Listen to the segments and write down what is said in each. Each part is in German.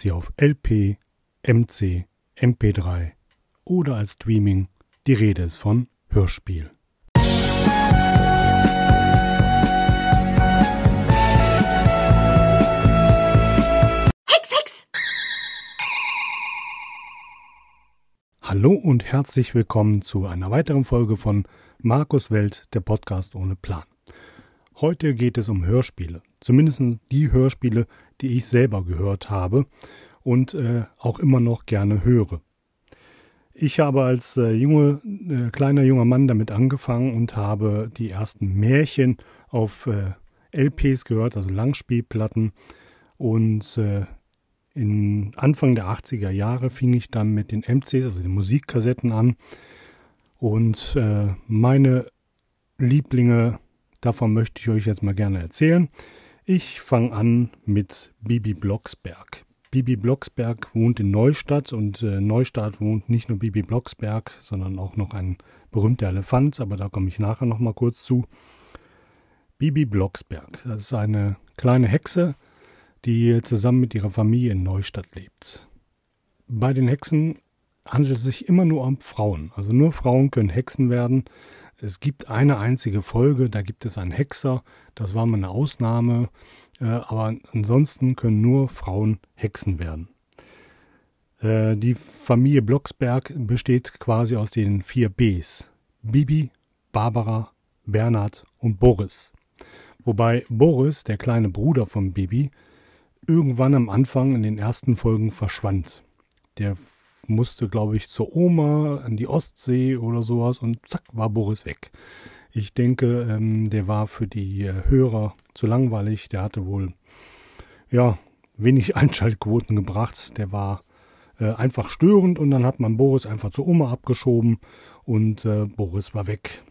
sie auf LP, MC, MP3 oder als Streaming. Die Rede ist von Hörspiel. Hex, Hex! Hallo und herzlich willkommen zu einer weiteren Folge von Markus Welt, der Podcast ohne Plan. Heute geht es um Hörspiele, zumindest die Hörspiele, die ich selber gehört habe und äh, auch immer noch gerne höre. Ich habe als äh, junge, äh, kleiner junger Mann damit angefangen und habe die ersten Märchen auf äh, LPs gehört, also Langspielplatten. Und äh, in Anfang der 80er Jahre fing ich dann mit den MCs, also den Musikkassetten an. Und äh, meine Lieblinge, davon möchte ich euch jetzt mal gerne erzählen. Ich fange an mit Bibi Blocksberg. Bibi Blocksberg wohnt in Neustadt und äh, Neustadt wohnt nicht nur Bibi Blocksberg, sondern auch noch ein berühmter Elefant, aber da komme ich nachher noch mal kurz zu. Bibi Blocksberg, das ist eine kleine Hexe, die zusammen mit ihrer Familie in Neustadt lebt. Bei den Hexen handelt es sich immer nur um Frauen, also nur Frauen können Hexen werden. Es gibt eine einzige Folge, da gibt es einen Hexer, das war mal eine Ausnahme, äh, aber ansonsten können nur Frauen Hexen werden. Äh, die Familie Blocksberg besteht quasi aus den vier Bs. Bibi, Barbara, Bernhard und Boris. Wobei Boris, der kleine Bruder von Bibi, irgendwann am Anfang in den ersten Folgen verschwand. Der musste, glaube ich, zur Oma an die Ostsee oder sowas und zack, war Boris weg. Ich denke, ähm, der war für die äh, Hörer zu langweilig. Der hatte wohl, ja, wenig Einschaltquoten gebracht. Der war äh, einfach störend und dann hat man Boris einfach zur Oma abgeschoben und äh, Boris war weg.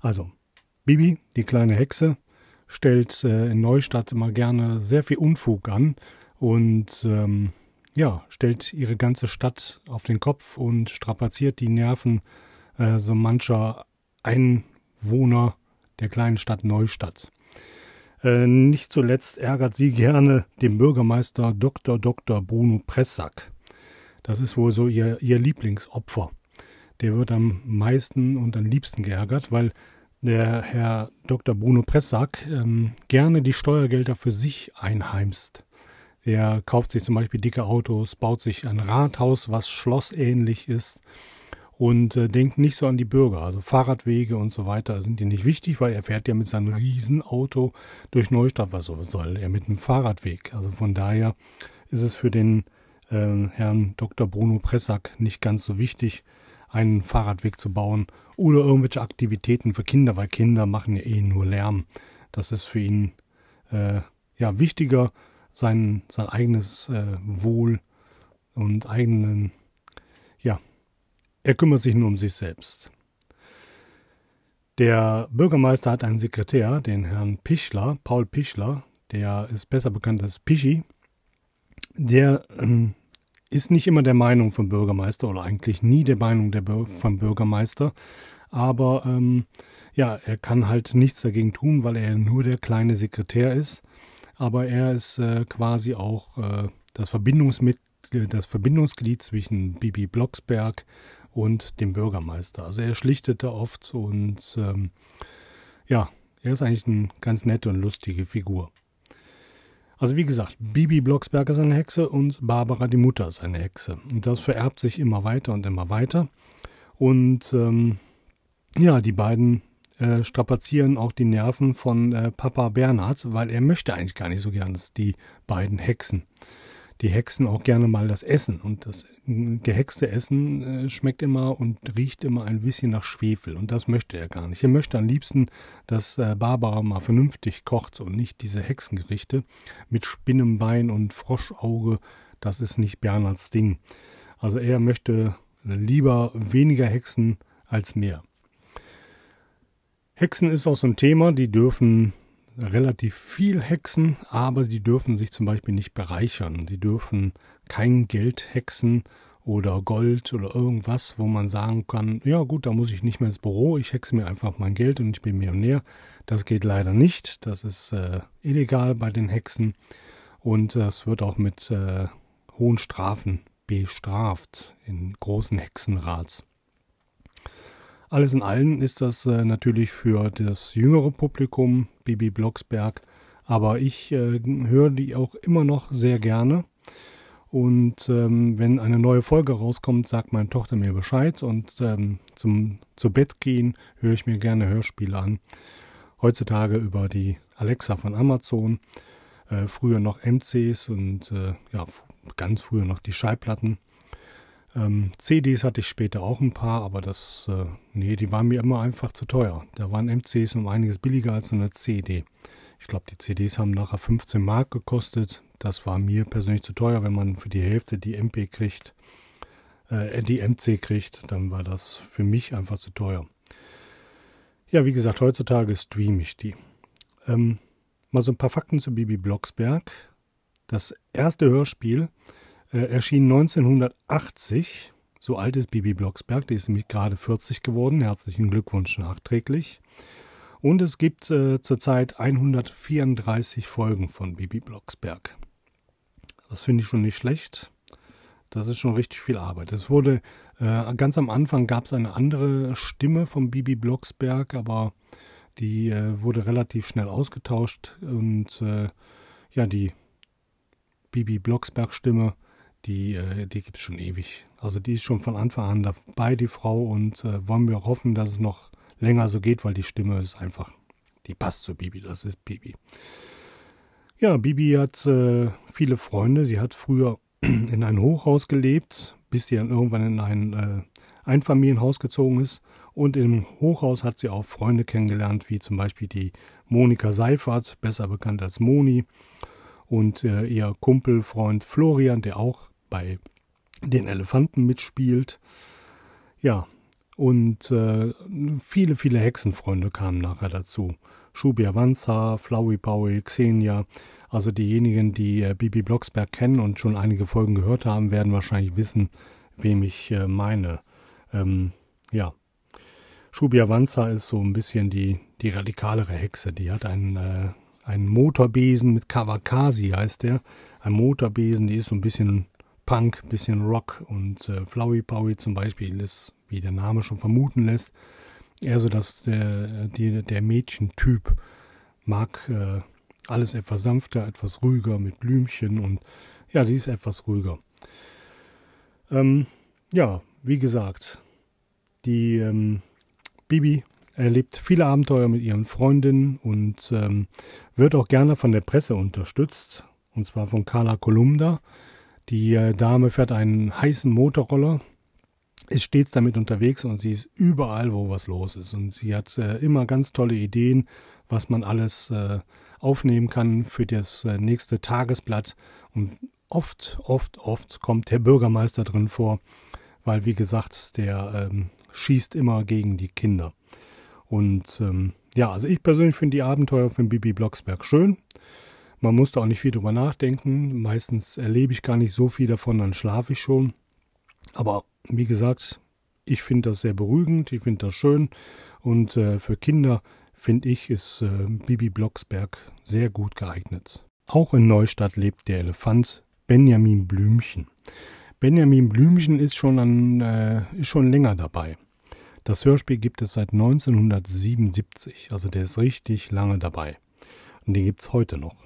Also, Bibi, die kleine Hexe, stellt äh, in Neustadt immer gerne sehr viel Unfug an und ähm, ja, stellt ihre ganze Stadt auf den Kopf und strapaziert die Nerven äh, so mancher Einwohner der kleinen Stadt Neustadt. Äh, nicht zuletzt ärgert sie gerne den Bürgermeister Dr. Dr. Bruno Pressack. Das ist wohl so ihr, ihr Lieblingsopfer. Der wird am meisten und am liebsten geärgert, weil der Herr Dr. Bruno Pressack ähm, gerne die Steuergelder für sich einheimst. Er kauft sich zum Beispiel dicke Autos, baut sich ein Rathaus, was schlossähnlich ist und äh, denkt nicht so an die Bürger. Also Fahrradwege und so weiter sind ihm nicht wichtig, weil er fährt ja mit seinem Riesenauto durch Neustadt. Was soll er mit einem Fahrradweg? Also von daher ist es für den äh, Herrn Dr. Bruno Pressack nicht ganz so wichtig, einen Fahrradweg zu bauen oder irgendwelche Aktivitäten für Kinder, weil Kinder machen ja eh nur Lärm. Das ist für ihn äh, ja wichtiger, sein, sein eigenes äh, Wohl und eigenen, ja, er kümmert sich nur um sich selbst. Der Bürgermeister hat einen Sekretär, den Herrn Pichler, Paul Pichler, der ist besser bekannt als Pischi. Der ähm, ist nicht immer der Meinung vom Bürgermeister oder eigentlich nie der Meinung der Bür vom Bürgermeister, aber ähm, ja, er kann halt nichts dagegen tun, weil er nur der kleine Sekretär ist. Aber er ist äh, quasi auch äh, das Verbindungsmitglied, das Verbindungsglied zwischen Bibi Blocksberg und dem Bürgermeister. Also er schlichtete oft und ähm, ja, er ist eigentlich eine ganz nette und lustige Figur. Also wie gesagt, Bibi Blocksberg ist eine Hexe und Barbara die Mutter ist eine Hexe. Und das vererbt sich immer weiter und immer weiter. Und ähm, ja, die beiden äh, strapazieren auch die Nerven von äh, Papa Bernhard, weil er möchte eigentlich gar nicht so gern, dass die beiden Hexen die Hexen auch gerne mal das Essen. Und das gehexte Essen äh, schmeckt immer und riecht immer ein bisschen nach Schwefel. Und das möchte er gar nicht. Er möchte am liebsten, dass äh, Barbara mal vernünftig kocht und nicht diese Hexengerichte mit Spinnenbein und Froschauge. Das ist nicht Bernhards Ding. Also er möchte lieber weniger Hexen als mehr. Hexen ist auch so ein Thema, die dürfen relativ viel hexen, aber die dürfen sich zum Beispiel nicht bereichern. Die dürfen kein Geld hexen oder Gold oder irgendwas, wo man sagen kann, ja gut, da muss ich nicht mehr ins Büro, ich hexe mir einfach mein Geld und ich bin Millionär. Das geht leider nicht, das ist äh, illegal bei den Hexen. und das wird auch mit äh, hohen Strafen bestraft in großen Hexenrats. Alles in allem ist das äh, natürlich für das jüngere Publikum Bibi Blocksberg, aber ich äh, höre die auch immer noch sehr gerne. Und ähm, wenn eine neue Folge rauskommt, sagt meine Tochter mir Bescheid und ähm, zum zu Bett gehen höre ich mir gerne Hörspiele an. Heutzutage über die Alexa von Amazon, äh, früher noch MCs und äh, ja ganz früher noch die Schallplatten. Ähm, CDs hatte ich später auch ein paar, aber das, äh, nee, die waren mir immer einfach zu teuer. Da waren MCs um einiges billiger als eine CD. Ich glaube, die CDs haben nachher 15 Mark gekostet. Das war mir persönlich zu teuer, wenn man für die Hälfte die MP kriegt, äh, die MC kriegt, dann war das für mich einfach zu teuer. Ja, wie gesagt, heutzutage streame ich die. Ähm, mal so ein paar Fakten zu Bibi Blocksberg. Das erste Hörspiel äh, erschien 1980. So alt ist Bibi Blocksberg, die ist nämlich gerade 40 geworden. Herzlichen Glückwunsch nachträglich. Und es gibt äh, zurzeit 134 Folgen von Bibi Blocksberg. Das finde ich schon nicht schlecht. Das ist schon richtig viel Arbeit. Es wurde äh, ganz am Anfang gab es eine andere Stimme von Bibi Blocksberg, aber die äh, wurde relativ schnell ausgetauscht und äh, ja die Bibi Blocksberg Stimme die, äh, die gibt es schon ewig. Also die ist schon von Anfang an dabei, die Frau, und äh, wollen wir hoffen, dass es noch länger so geht, weil die Stimme ist einfach, die passt zu Bibi, das ist Bibi. Ja, Bibi hat äh, viele Freunde, sie hat früher in ein Hochhaus gelebt, bis sie dann irgendwann in ein äh, Einfamilienhaus gezogen ist. Und im Hochhaus hat sie auch Freunde kennengelernt, wie zum Beispiel die Monika Seifert, besser bekannt als Moni, und äh, ihr Kumpelfreund Florian, der auch bei den Elefanten mitspielt. Ja, und äh, viele, viele Hexenfreunde kamen nachher dazu. Shubi Avanza, Flowey Powie, Xenia. Also diejenigen, die äh, Bibi Blocksberg kennen und schon einige Folgen gehört haben, werden wahrscheinlich wissen, wem ich äh, meine. Ähm, ja. Shubi Avanza ist so ein bisschen die, die radikalere Hexe. Die hat einen, äh, einen Motorbesen mit Kawakasi, heißt der. Ein Motorbesen, die ist so ein bisschen Punk, bisschen Rock und äh, Flowey Powie zum Beispiel ist, wie der Name schon vermuten lässt, eher so, dass der, die, der Mädchentyp mag äh, alles etwas sanfter, etwas ruhiger mit Blümchen und ja, die ist etwas ruhiger. Ähm, ja, wie gesagt, die ähm, Bibi erlebt viele Abenteuer mit ihren Freundinnen und ähm, wird auch gerne von der Presse unterstützt, und zwar von Carla Kolumda. Die äh, Dame fährt einen heißen Motorroller, ist stets damit unterwegs und sie ist überall, wo was los ist. Und sie hat äh, immer ganz tolle Ideen, was man alles äh, aufnehmen kann für das nächste Tagesblatt. Und oft, oft, oft kommt der Bürgermeister drin vor, weil, wie gesagt, der ähm, schießt immer gegen die Kinder. Und ähm, ja, also ich persönlich finde die Abenteuer von Bibi Blocksberg schön. Man muss da auch nicht viel drüber nachdenken. Meistens erlebe ich gar nicht so viel davon, dann schlafe ich schon. Aber wie gesagt, ich finde das sehr beruhigend, ich finde das schön. Und äh, für Kinder finde ich, ist äh, Bibi Blocksberg sehr gut geeignet. Auch in Neustadt lebt der Elefant Benjamin Blümchen. Benjamin Blümchen ist schon, an, äh, ist schon länger dabei. Das Hörspiel gibt es seit 1977, also der ist richtig lange dabei. Und den gibt es heute noch.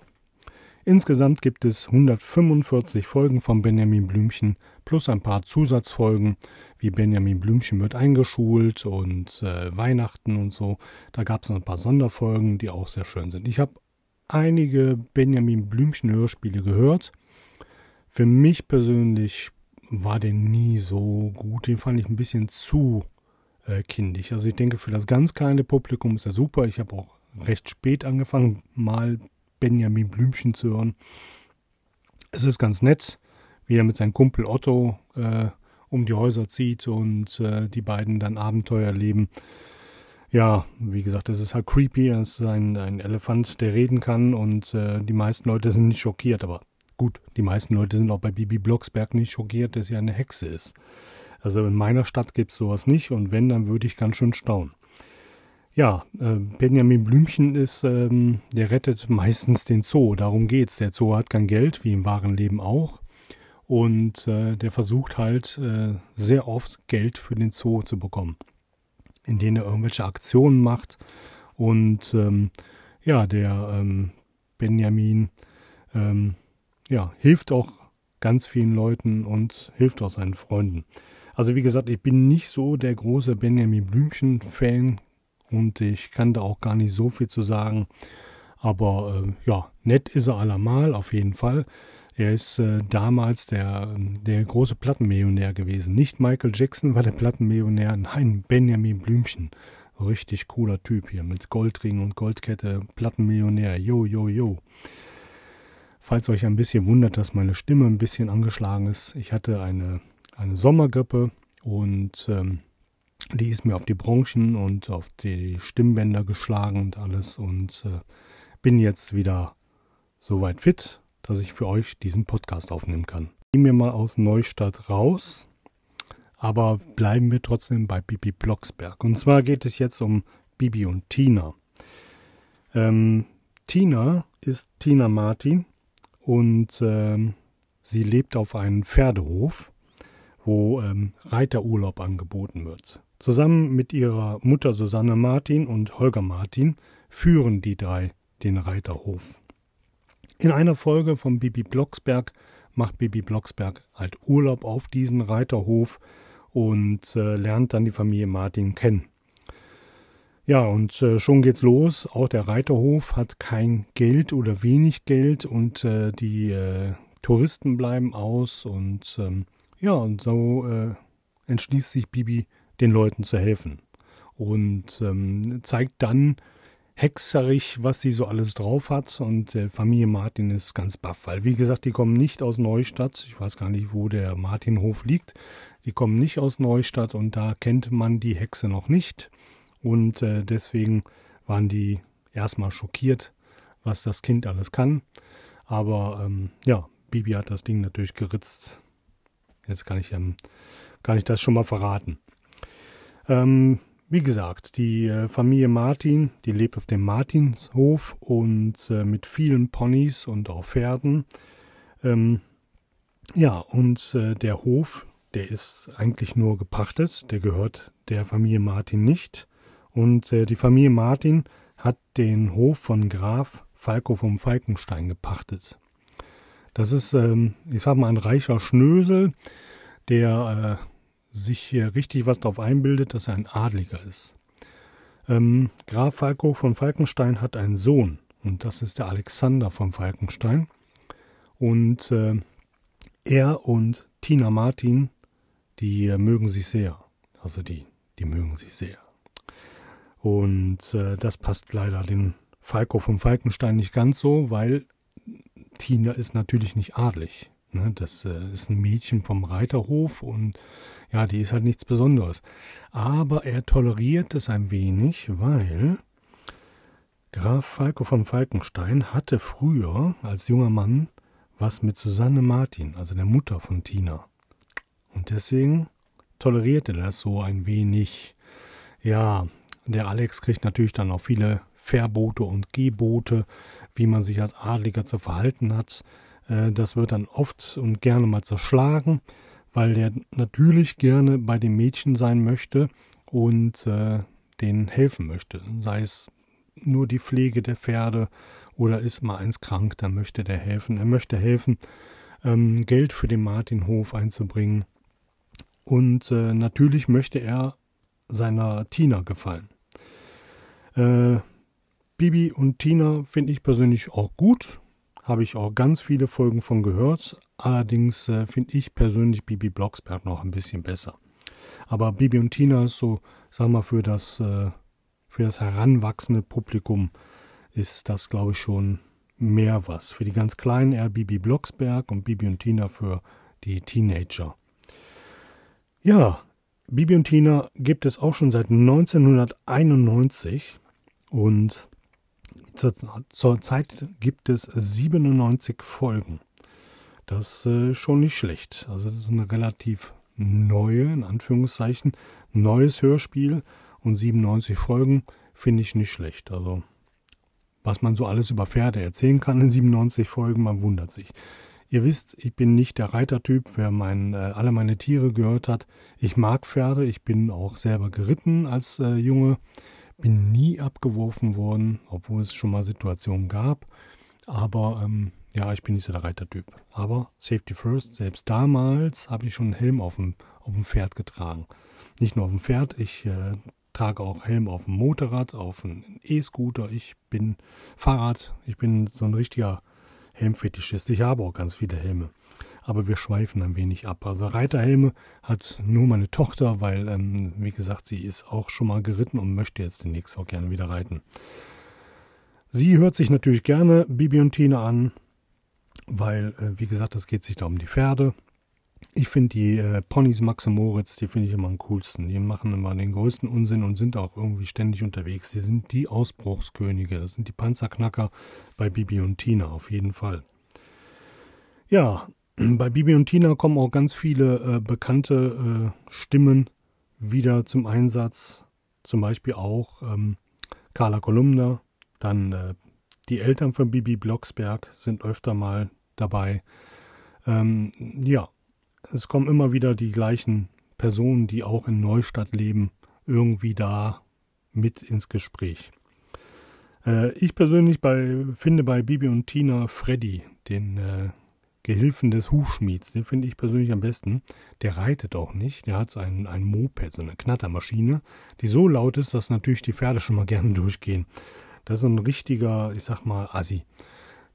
Insgesamt gibt es 145 Folgen von Benjamin Blümchen plus ein paar Zusatzfolgen, wie Benjamin Blümchen wird eingeschult und äh, Weihnachten und so. Da gab es noch ein paar Sonderfolgen, die auch sehr schön sind. Ich habe einige Benjamin Blümchen Hörspiele gehört. Für mich persönlich war der nie so gut. Den fand ich ein bisschen zu äh, kindisch. Also ich denke, für das ganz kleine Publikum ist er super. Ich habe auch recht spät angefangen, mal Benjamin Blümchen zu hören. Es ist ganz nett, wie er mit seinem Kumpel Otto äh, um die Häuser zieht und äh, die beiden dann Abenteuer leben. Ja, wie gesagt, es ist halt creepy. Es ist ein, ein Elefant, der reden kann und äh, die meisten Leute sind nicht schockiert. Aber gut, die meisten Leute sind auch bei Bibi Blocksberg nicht schockiert, dass sie eine Hexe ist. Also in meiner Stadt gibt es sowas nicht und wenn, dann würde ich ganz schön staunen. Ja, äh, Benjamin Blümchen ist, ähm, der rettet meistens den Zoo. Darum geht's. Der Zoo hat kein Geld, wie im wahren Leben auch. Und äh, der versucht halt äh, sehr oft Geld für den Zoo zu bekommen, indem er irgendwelche Aktionen macht. Und ähm, ja, der ähm, Benjamin ähm, ja, hilft auch ganz vielen Leuten und hilft auch seinen Freunden. Also wie gesagt, ich bin nicht so der große Benjamin Blümchen-Fan und ich kann da auch gar nicht so viel zu sagen. Aber äh, ja, nett ist er allemal, auf jeden Fall. Er ist äh, damals der, der große Plattenmillionär gewesen. Nicht Michael Jackson war der Plattenmillionär, nein, Benjamin Blümchen. Richtig cooler Typ hier mit Goldring und Goldkette, Plattenmillionär, yo, yo, yo. Falls euch ein bisschen wundert, dass meine Stimme ein bisschen angeschlagen ist, ich hatte eine, eine Sommergrippe und ähm, die ist mir auf die Bronchien und auf die Stimmbänder geschlagen und alles und äh, bin jetzt wieder soweit fit, dass ich für euch diesen Podcast aufnehmen kann. Gehen wir mal aus Neustadt raus, aber bleiben wir trotzdem bei Bibi Blocksberg. Und zwar geht es jetzt um Bibi und Tina. Ähm, Tina ist Tina Martin und ähm, sie lebt auf einem Pferdehof, wo ähm, Reiterurlaub angeboten wird. Zusammen mit ihrer Mutter Susanne Martin und Holger Martin führen die drei den Reiterhof. In einer Folge von Bibi Blocksberg macht Bibi Blocksberg halt Urlaub auf diesen Reiterhof und äh, lernt dann die Familie Martin kennen. Ja, und äh, schon geht's los. Auch der Reiterhof hat kein Geld oder wenig Geld und äh, die äh, Touristen bleiben aus und ähm, ja, und so äh, entschließt sich Bibi, den Leuten zu helfen und ähm, zeigt dann hexerig, was sie so alles drauf hat und äh, Familie Martin ist ganz baff, weil wie gesagt, die kommen nicht aus Neustadt. Ich weiß gar nicht, wo der Martinhof liegt. Die kommen nicht aus Neustadt und da kennt man die Hexe noch nicht. Und äh, deswegen waren die erstmal schockiert, was das Kind alles kann. Aber ähm, ja, Bibi hat das Ding natürlich geritzt. Jetzt kann ich, ähm, kann ich das schon mal verraten. Ähm, wie gesagt, die äh, Familie Martin, die lebt auf dem Martinshof und äh, mit vielen Ponys und auch Pferden. Ähm, ja, und äh, der Hof, der ist eigentlich nur gepachtet, der gehört der Familie Martin nicht. Und äh, die Familie Martin hat den Hof von Graf Falco vom Falkenstein gepachtet. Das ist, ähm, ich sag mal, ein reicher Schnösel, der äh, sich hier richtig was darauf einbildet, dass er ein Adliger ist. Ähm, Graf Falco von Falkenstein hat einen Sohn und das ist der Alexander von Falkenstein. Und äh, er und Tina Martin, die äh, mögen sich sehr. Also die, die mögen sich sehr. Und äh, das passt leider den Falco vom Falkenstein nicht ganz so, weil Tina ist natürlich nicht adlig. Ne? Das äh, ist ein Mädchen vom Reiterhof und ja, die ist halt nichts Besonderes. Aber er toleriert es ein wenig, weil Graf Falco vom Falkenstein hatte früher als junger Mann was mit Susanne Martin, also der Mutter von Tina. Und deswegen tolerierte er das so ein wenig. Ja, der Alex kriegt natürlich dann auch viele Verbote und Gebote, wie man sich als Adliger zu verhalten hat. Äh, das wird dann oft und gerne mal zerschlagen, weil der natürlich gerne bei den Mädchen sein möchte und äh, denen helfen möchte. Sei es nur die Pflege der Pferde oder ist mal eins krank, dann möchte der helfen. Er möchte helfen, ähm, Geld für den Martinhof einzubringen. Und äh, natürlich möchte er seiner Tina gefallen. Äh, Bibi und Tina finde ich persönlich auch gut. Habe ich auch ganz viele Folgen von gehört. Allerdings äh, finde ich persönlich Bibi Blocksberg noch ein bisschen besser. Aber Bibi und Tina ist so, sag mal, für das, äh, für das heranwachsende Publikum ist das, glaube ich, schon mehr was. Für die ganz Kleinen eher Bibi Blocksberg und Bibi und Tina für die Teenager. Ja, Bibi und Tina gibt es auch schon seit 1991. Und zur, zur Zeit gibt es 97 Folgen. Das ist äh, schon nicht schlecht. Also das ist eine relativ neue, in Anführungszeichen, neues Hörspiel und 97 Folgen finde ich nicht schlecht. Also, was man so alles über Pferde erzählen kann in 97 Folgen, man wundert sich. Ihr wisst, ich bin nicht der Reitertyp. Wer mein, äh, alle meine Tiere gehört hat, ich mag Pferde. Ich bin auch selber geritten als äh, Junge. Bin nie abgeworfen worden, obwohl es schon mal Situationen gab. Aber ähm, ja, ich bin nicht so der Reitertyp. Aber Safety First, selbst damals habe ich schon einen Helm auf dem, auf dem Pferd getragen. Nicht nur auf dem Pferd, ich äh, trage auch Helm auf dem Motorrad, auf einem E-Scooter. Ich bin Fahrrad, ich bin so ein richtiger Helmfetischist. Ich habe auch ganz viele Helme. Aber wir schweifen ein wenig ab. Also Reiterhelme hat nur meine Tochter, weil, ähm, wie gesagt, sie ist auch schon mal geritten und möchte jetzt demnächst auch gerne wieder reiten. Sie hört sich natürlich gerne Bibi und Tina an, weil, äh, wie gesagt, es geht sich da um die Pferde. Ich finde die äh, Ponys Max und Moritz, die finde ich immer am coolsten. Die machen immer den größten Unsinn und sind auch irgendwie ständig unterwegs. Die sind die Ausbruchskönige. Das sind die Panzerknacker bei Bibi und Tina auf jeden Fall. Ja, bei Bibi und Tina kommen auch ganz viele äh, bekannte äh, Stimmen wieder zum Einsatz. Zum Beispiel auch ähm, Carla Kolumna, dann äh, die Eltern von Bibi Blocksberg sind öfter mal dabei. Ähm, ja, es kommen immer wieder die gleichen Personen, die auch in Neustadt leben, irgendwie da mit ins Gespräch. Äh, ich persönlich bei, finde bei Bibi und Tina Freddy, den äh, Gehilfen des Hufschmieds, den finde ich persönlich am besten. Der reitet auch nicht, der hat so ein, ein Moped, so eine Knattermaschine, die so laut ist, dass natürlich die Pferde schon mal gerne durchgehen. Das ist ein richtiger, ich sag mal, Assi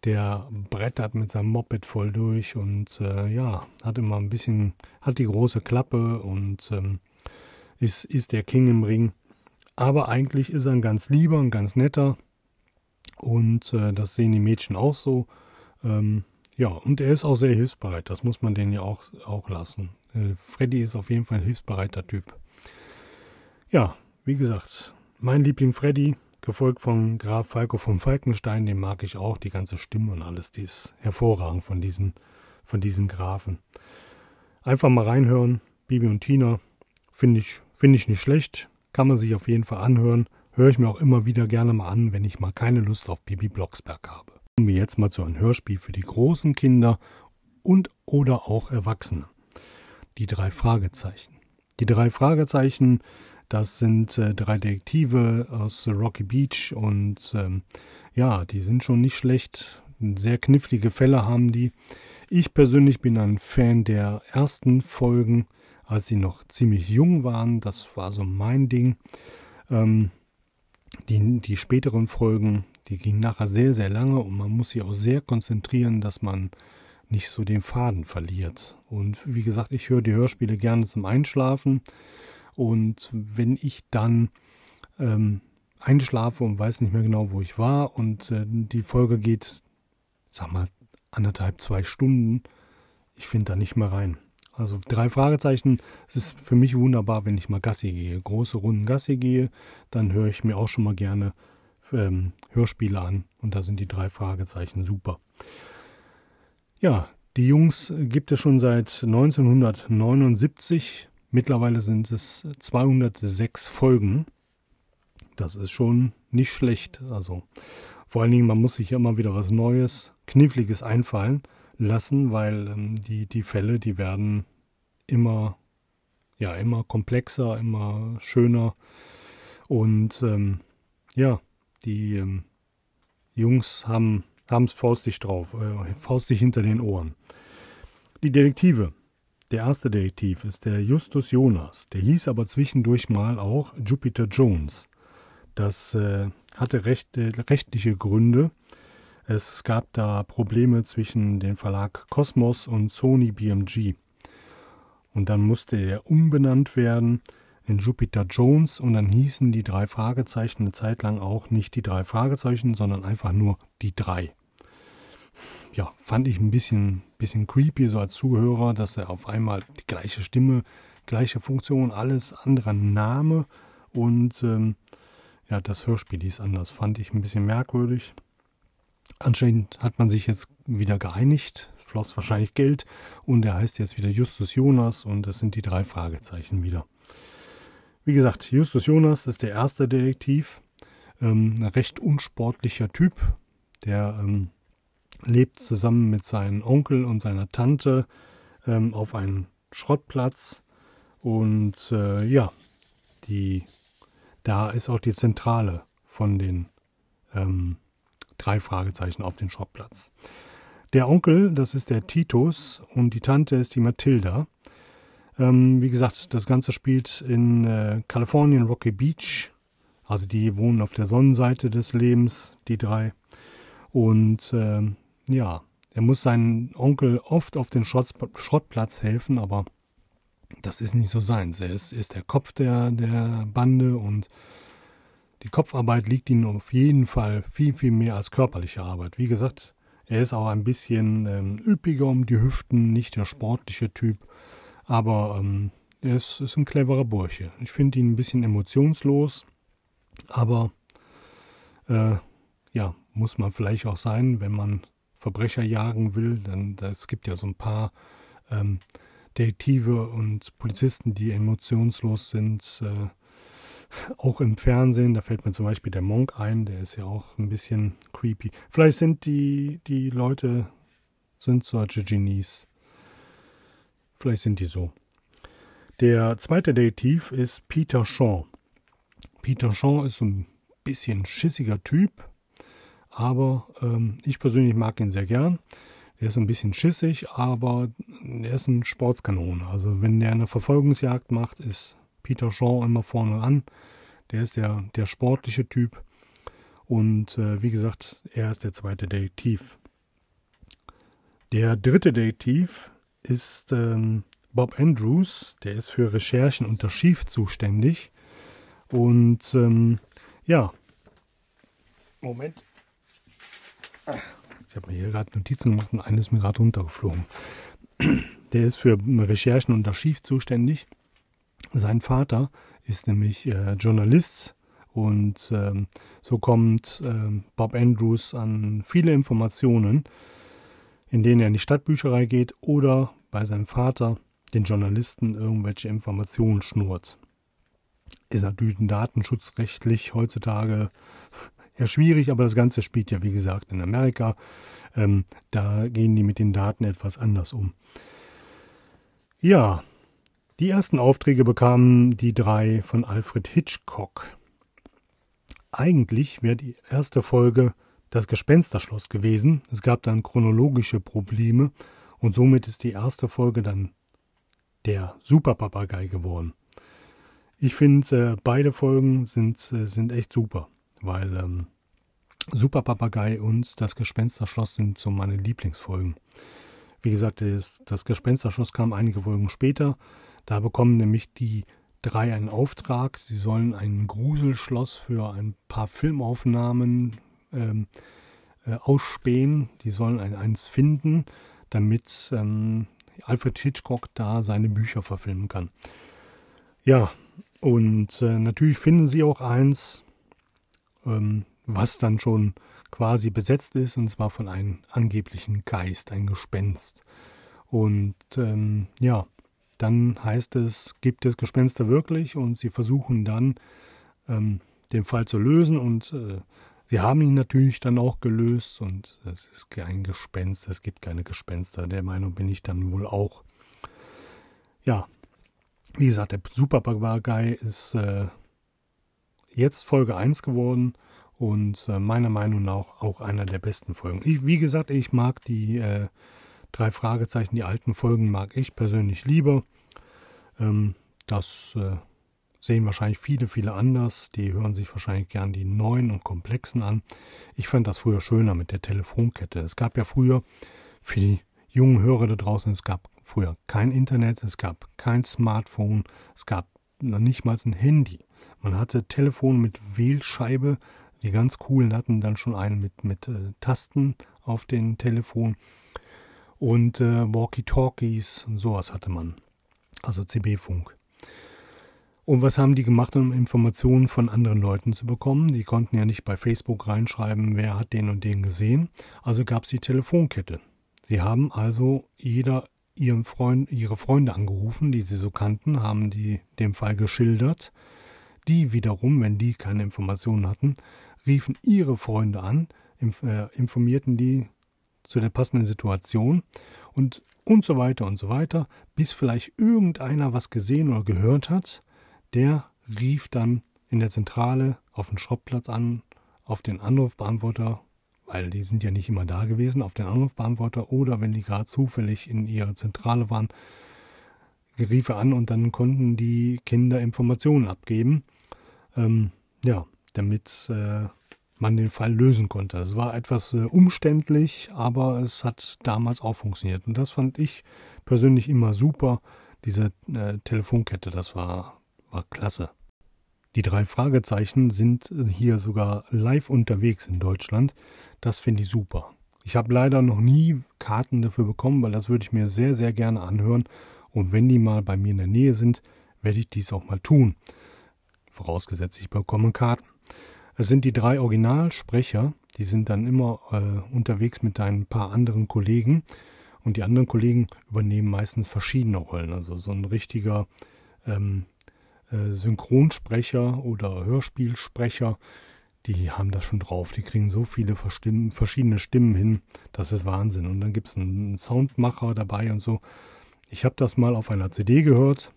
der brettert mit seinem Moped voll durch und äh, ja, hat immer ein bisschen, hat die große Klappe und ähm, ist, ist der King im Ring. Aber eigentlich ist er ein ganz lieber, ein ganz netter und äh, das sehen die Mädchen auch so. Ähm, ja, und er ist auch sehr hilfsbereit, das muss man denen ja auch, auch lassen. Äh, Freddy ist auf jeden Fall ein hilfsbereiter Typ. Ja, wie gesagt, mein Liebling Freddy, gefolgt von Graf Falco von Falkenstein, den mag ich auch, die ganze Stimme und alles, die ist hervorragend von diesen, von diesen Grafen. Einfach mal reinhören, Bibi und Tina, finde ich, finde ich nicht schlecht, kann man sich auf jeden Fall anhören, höre ich mir auch immer wieder gerne mal an, wenn ich mal keine Lust auf Bibi Blocksberg habe. Kommen wir jetzt mal zu einem Hörspiel für die großen Kinder und oder auch Erwachsene. Die drei Fragezeichen. Die drei Fragezeichen das sind äh, drei Detektive aus Rocky Beach und ähm, ja, die sind schon nicht schlecht. Sehr knifflige Fälle haben die. Ich persönlich bin ein Fan der ersten Folgen, als sie noch ziemlich jung waren. Das war so mein Ding. Ähm, die, die späteren Folgen, die gingen nachher sehr, sehr lange und man muss sich auch sehr konzentrieren, dass man nicht so den Faden verliert. Und wie gesagt, ich höre die Hörspiele gerne zum Einschlafen. Und wenn ich dann ähm, einschlafe und weiß nicht mehr genau, wo ich war und äh, die Folge geht, sag mal, anderthalb, zwei Stunden, ich finde da nicht mehr rein. Also drei Fragezeichen, es ist für mich wunderbar, wenn ich mal Gassi gehe, große Runden Gassi gehe, dann höre ich mir auch schon mal gerne ähm, Hörspiele an und da sind die drei Fragezeichen super. Ja, die Jungs gibt es schon seit 1979 Mittlerweile sind es 206 Folgen. Das ist schon nicht schlecht. Also vor allen Dingen, man muss sich immer wieder was Neues, Kniffliges einfallen lassen, weil ähm, die, die Fälle, die werden immer, ja, immer komplexer, immer schöner. Und ähm, ja, die ähm, Jungs haben es faustig drauf, äh, faustig hinter den Ohren. Die Detektive, der erste Detektiv ist der Justus Jonas. Der hieß aber zwischendurch mal auch Jupiter Jones. Das äh, hatte recht, äh, rechtliche Gründe. Es gab da Probleme zwischen dem Verlag Cosmos und Sony BMG. Und dann musste er umbenannt werden in Jupiter Jones und dann hießen die drei Fragezeichen eine Zeit lang auch nicht die drei Fragezeichen, sondern einfach nur die drei ja, fand ich ein bisschen, bisschen creepy so als Zuhörer, dass er auf einmal die gleiche Stimme, gleiche Funktion, alles anderer Name und ähm, ja, das Hörspiel ist anders. Fand ich ein bisschen merkwürdig. Anscheinend hat man sich jetzt wieder geeinigt. Es floss wahrscheinlich Geld und er heißt jetzt wieder Justus Jonas und das sind die drei Fragezeichen wieder. Wie gesagt, Justus Jonas ist der erste Detektiv. ähm, ein recht unsportlicher Typ, der ähm, lebt zusammen mit seinem Onkel und seiner Tante ähm, auf einem Schrottplatz und äh, ja, die, da ist auch die Zentrale von den ähm, drei Fragezeichen auf den Schrottplatz. Der Onkel, das ist der Titus und die Tante ist die Mathilda. Ähm, wie gesagt, das Ganze spielt in äh, Kalifornien, Rocky Beach. Also die wohnen auf der Sonnenseite des Lebens, die drei. Und äh, ja, er muss seinen Onkel oft auf den Schrott, Schrottplatz helfen, aber das ist nicht so seins. Er ist, ist der Kopf der, der Bande und die Kopfarbeit liegt ihm auf jeden Fall viel, viel mehr als körperliche Arbeit. Wie gesagt, er ist auch ein bisschen ähm, üppiger um die Hüften, nicht der sportliche Typ, aber ähm, er ist, ist ein cleverer Bursche. Ich finde ihn ein bisschen emotionslos, aber äh, ja, muss man vielleicht auch sein, wenn man Verbrecher jagen will. Denn es gibt ja so ein paar ähm, Detektive und Polizisten, die emotionslos sind. Äh, auch im Fernsehen, da fällt mir zum Beispiel der Monk ein, der ist ja auch ein bisschen creepy. Vielleicht sind die, die Leute, sind solche Genies. Vielleicht sind die so. Der zweite Detektiv ist Peter Shaw. Peter Shaw ist so ein bisschen schissiger Typ, aber ähm, ich persönlich mag ihn sehr gern. Er ist ein bisschen schissig, aber er ist ein Sportskanone. Also wenn der eine Verfolgungsjagd macht, ist Peter Shaw immer vorne an. Der ist der, der sportliche Typ. Und äh, wie gesagt, er ist der zweite Detektiv. Der dritte Detektiv ist ähm, Bob Andrews. Der ist für Recherchen unter Schief zuständig. Und ähm, ja, Moment. Ich habe mir hier gerade Notizen gemacht und eines ist mir gerade runtergeflogen. Der ist für Recherchen unter Schief zuständig. Sein Vater ist nämlich äh, Journalist und ähm, so kommt äh, Bob Andrews an viele Informationen, in denen er in die Stadtbücherei geht oder bei seinem Vater, den Journalisten, irgendwelche Informationen schnurrt. Ist natürlich datenschutzrechtlich heutzutage eher schwierig, aber das Ganze spielt ja wie gesagt in Amerika. Ähm, da gehen die mit den Daten etwas anders um. Ja, die ersten Aufträge bekamen die drei von Alfred Hitchcock. Eigentlich wäre die erste Folge das Gespensterschloss gewesen. Es gab dann chronologische Probleme und somit ist die erste Folge dann der Superpapagei geworden. Ich finde, äh, beide Folgen sind, äh, sind echt super, weil ähm, Superpapagei und das Gespensterschloss sind so meine Lieblingsfolgen. Wie gesagt, das, das Gespensterschloss kam einige Folgen später. Da bekommen nämlich die drei einen Auftrag. Sie sollen ein Gruselschloss für ein paar Filmaufnahmen ähm, äh, ausspähen. Die sollen ein, eins finden, damit ähm, Alfred Hitchcock da seine Bücher verfilmen kann. Ja, und äh, natürlich finden sie auch eins, ähm, was dann schon quasi besetzt ist, und zwar von einem angeblichen Geist, ein Gespenst. Und ähm, ja, dann heißt es, gibt es Gespenster wirklich und sie versuchen dann ähm, den Fall zu lösen und äh, sie haben ihn natürlich dann auch gelöst und es ist kein Gespenst, es gibt keine Gespenster. Der Meinung bin ich dann wohl auch. Ja, wie gesagt, der Super Papagei ist äh, jetzt Folge 1 geworden und äh, meiner Meinung nach auch einer der besten Folgen. Ich, wie gesagt, ich mag die äh, Drei Fragezeichen, die alten Folgen mag ich persönlich lieber. Ähm, das äh, sehen wahrscheinlich viele, viele anders. Die hören sich wahrscheinlich gern die neuen und komplexen an. Ich fand das früher schöner mit der Telefonkette. Es gab ja früher für die jungen Hörer da draußen, es gab früher kein Internet, es gab kein Smartphone, es gab noch nicht mal ein Handy. Man hatte Telefon mit Wählscheibe. Die ganz coolen hatten dann schon einen mit, mit äh, Tasten auf den Telefon und äh, Walkie-Talkies und sowas hatte man. Also CB-Funk. Und was haben die gemacht, um Informationen von anderen Leuten zu bekommen? Die konnten ja nicht bei Facebook reinschreiben, wer hat den und den gesehen. Also gab es die Telefonkette. Sie haben also jeder ihren Freund, ihre Freunde angerufen, die sie so kannten, haben die dem Fall geschildert. Die wiederum, wenn die keine Informationen hatten, riefen ihre Freunde an, äh, informierten die zu der passenden Situation und und so weiter und so weiter, bis vielleicht irgendeiner was gesehen oder gehört hat, der rief dann in der Zentrale auf den Schrottplatz an, auf den Anrufbeantworter, weil die sind ja nicht immer da gewesen, auf den Anrufbeantworter oder wenn die gerade zufällig in ihrer Zentrale waren, rief er an und dann konnten die Kinder Informationen abgeben, ähm, ja, damit äh, man den Fall lösen konnte. Es war etwas äh, umständlich, aber es hat damals auch funktioniert. Und das fand ich persönlich immer super. Diese äh, Telefonkette, das war, war klasse. Die drei Fragezeichen sind hier sogar live unterwegs in Deutschland. Das finde ich super. Ich habe leider noch nie Karten dafür bekommen, weil das würde ich mir sehr, sehr gerne anhören. Und wenn die mal bei mir in der Nähe sind, werde ich dies auch mal tun. Vorausgesetzt, ich bekomme Karten. Es sind die drei Originalsprecher, die sind dann immer äh, unterwegs mit ein paar anderen Kollegen und die anderen Kollegen übernehmen meistens verschiedene Rollen. Also so ein richtiger ähm, äh, Synchronsprecher oder Hörspielsprecher, die haben das schon drauf. Die kriegen so viele verschiedene Stimmen hin, das ist Wahnsinn. Und dann gibt es einen Soundmacher dabei und so. Ich habe das mal auf einer CD gehört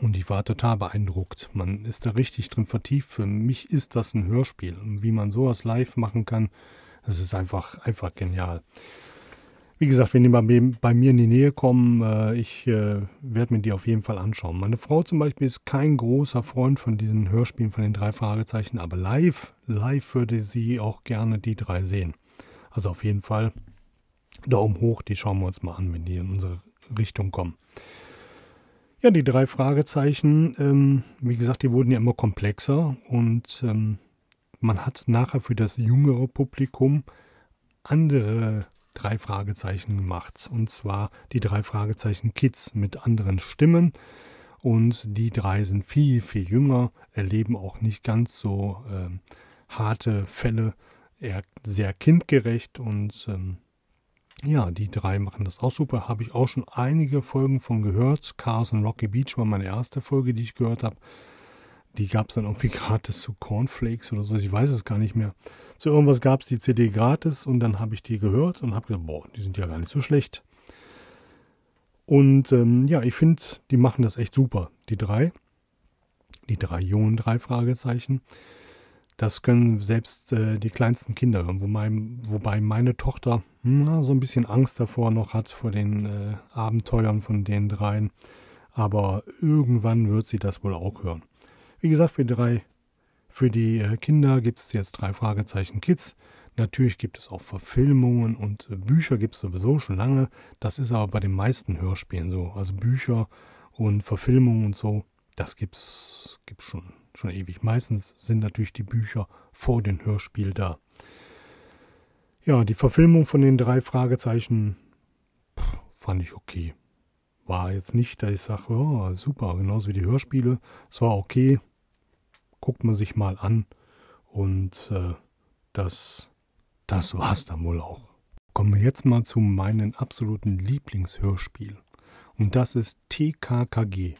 und ich war total beeindruckt. Man ist da richtig drin vertieft. Für mich ist das ein Hörspiel. Und wie man sowas live machen kann, das ist einfach, einfach genial. Wie gesagt, wenn die bei, bei mir in die Nähe kommen, äh, ich äh, werde mir die auf jeden Fall anschauen. Meine Frau zum Beispiel ist kein großer Freund von diesen Hörspielen von den drei Fragezeichen, aber live, live würde sie auch gerne die drei sehen. Also auf jeden Fall Daumen hoch, die schauen wir uns mal an, wenn die in unsere Richtung kommen. Ja, die drei Fragezeichen, ähm, wie gesagt, die wurden ja immer komplexer und ähm, man hat nachher für das jüngere Publikum andere drei Fragezeichen gemacht. Und zwar die drei Fragezeichen Kids mit anderen Stimmen. Und die drei sind viel, viel jünger, erleben auch nicht ganz so ähm, harte Fälle, eher sehr kindgerecht und ähm, ja, die drei machen das auch super. Habe ich auch schon einige Folgen von gehört. Cars und Rocky Beach war meine erste Folge, die ich gehört habe. Die gab es dann irgendwie gratis zu Cornflakes oder so. Ich weiß es gar nicht mehr. So irgendwas gab es die CD gratis und dann habe ich die gehört und habe gedacht, boah, die sind ja gar nicht so schlecht. Und ähm, ja, ich finde, die machen das echt super. Die drei. Die drei jungen drei Fragezeichen. Das können selbst äh, die kleinsten Kinder hören, wobei, wobei meine Tochter na, so ein bisschen Angst davor noch hat, vor den äh, Abenteuern von den dreien. Aber irgendwann wird sie das wohl auch hören. Wie gesagt, für, drei, für die äh, Kinder gibt es jetzt drei Fragezeichen Kids. Natürlich gibt es auch Verfilmungen und äh, Bücher gibt es sowieso schon lange. Das ist aber bei den meisten Hörspielen so. Also Bücher und Verfilmungen und so, das gibt es schon schon ewig. Meistens sind natürlich die Bücher vor dem Hörspiel da. Ja, die Verfilmung von den drei Fragezeichen pff, fand ich okay. War jetzt nicht, dass ich sage, oh, super, genauso wie die Hörspiele. Es war okay. Guckt man sich mal an. Und äh, das, das war's dann wohl auch. Kommen wir jetzt mal zu meinem absoluten Lieblingshörspiel. Und das ist TKKG.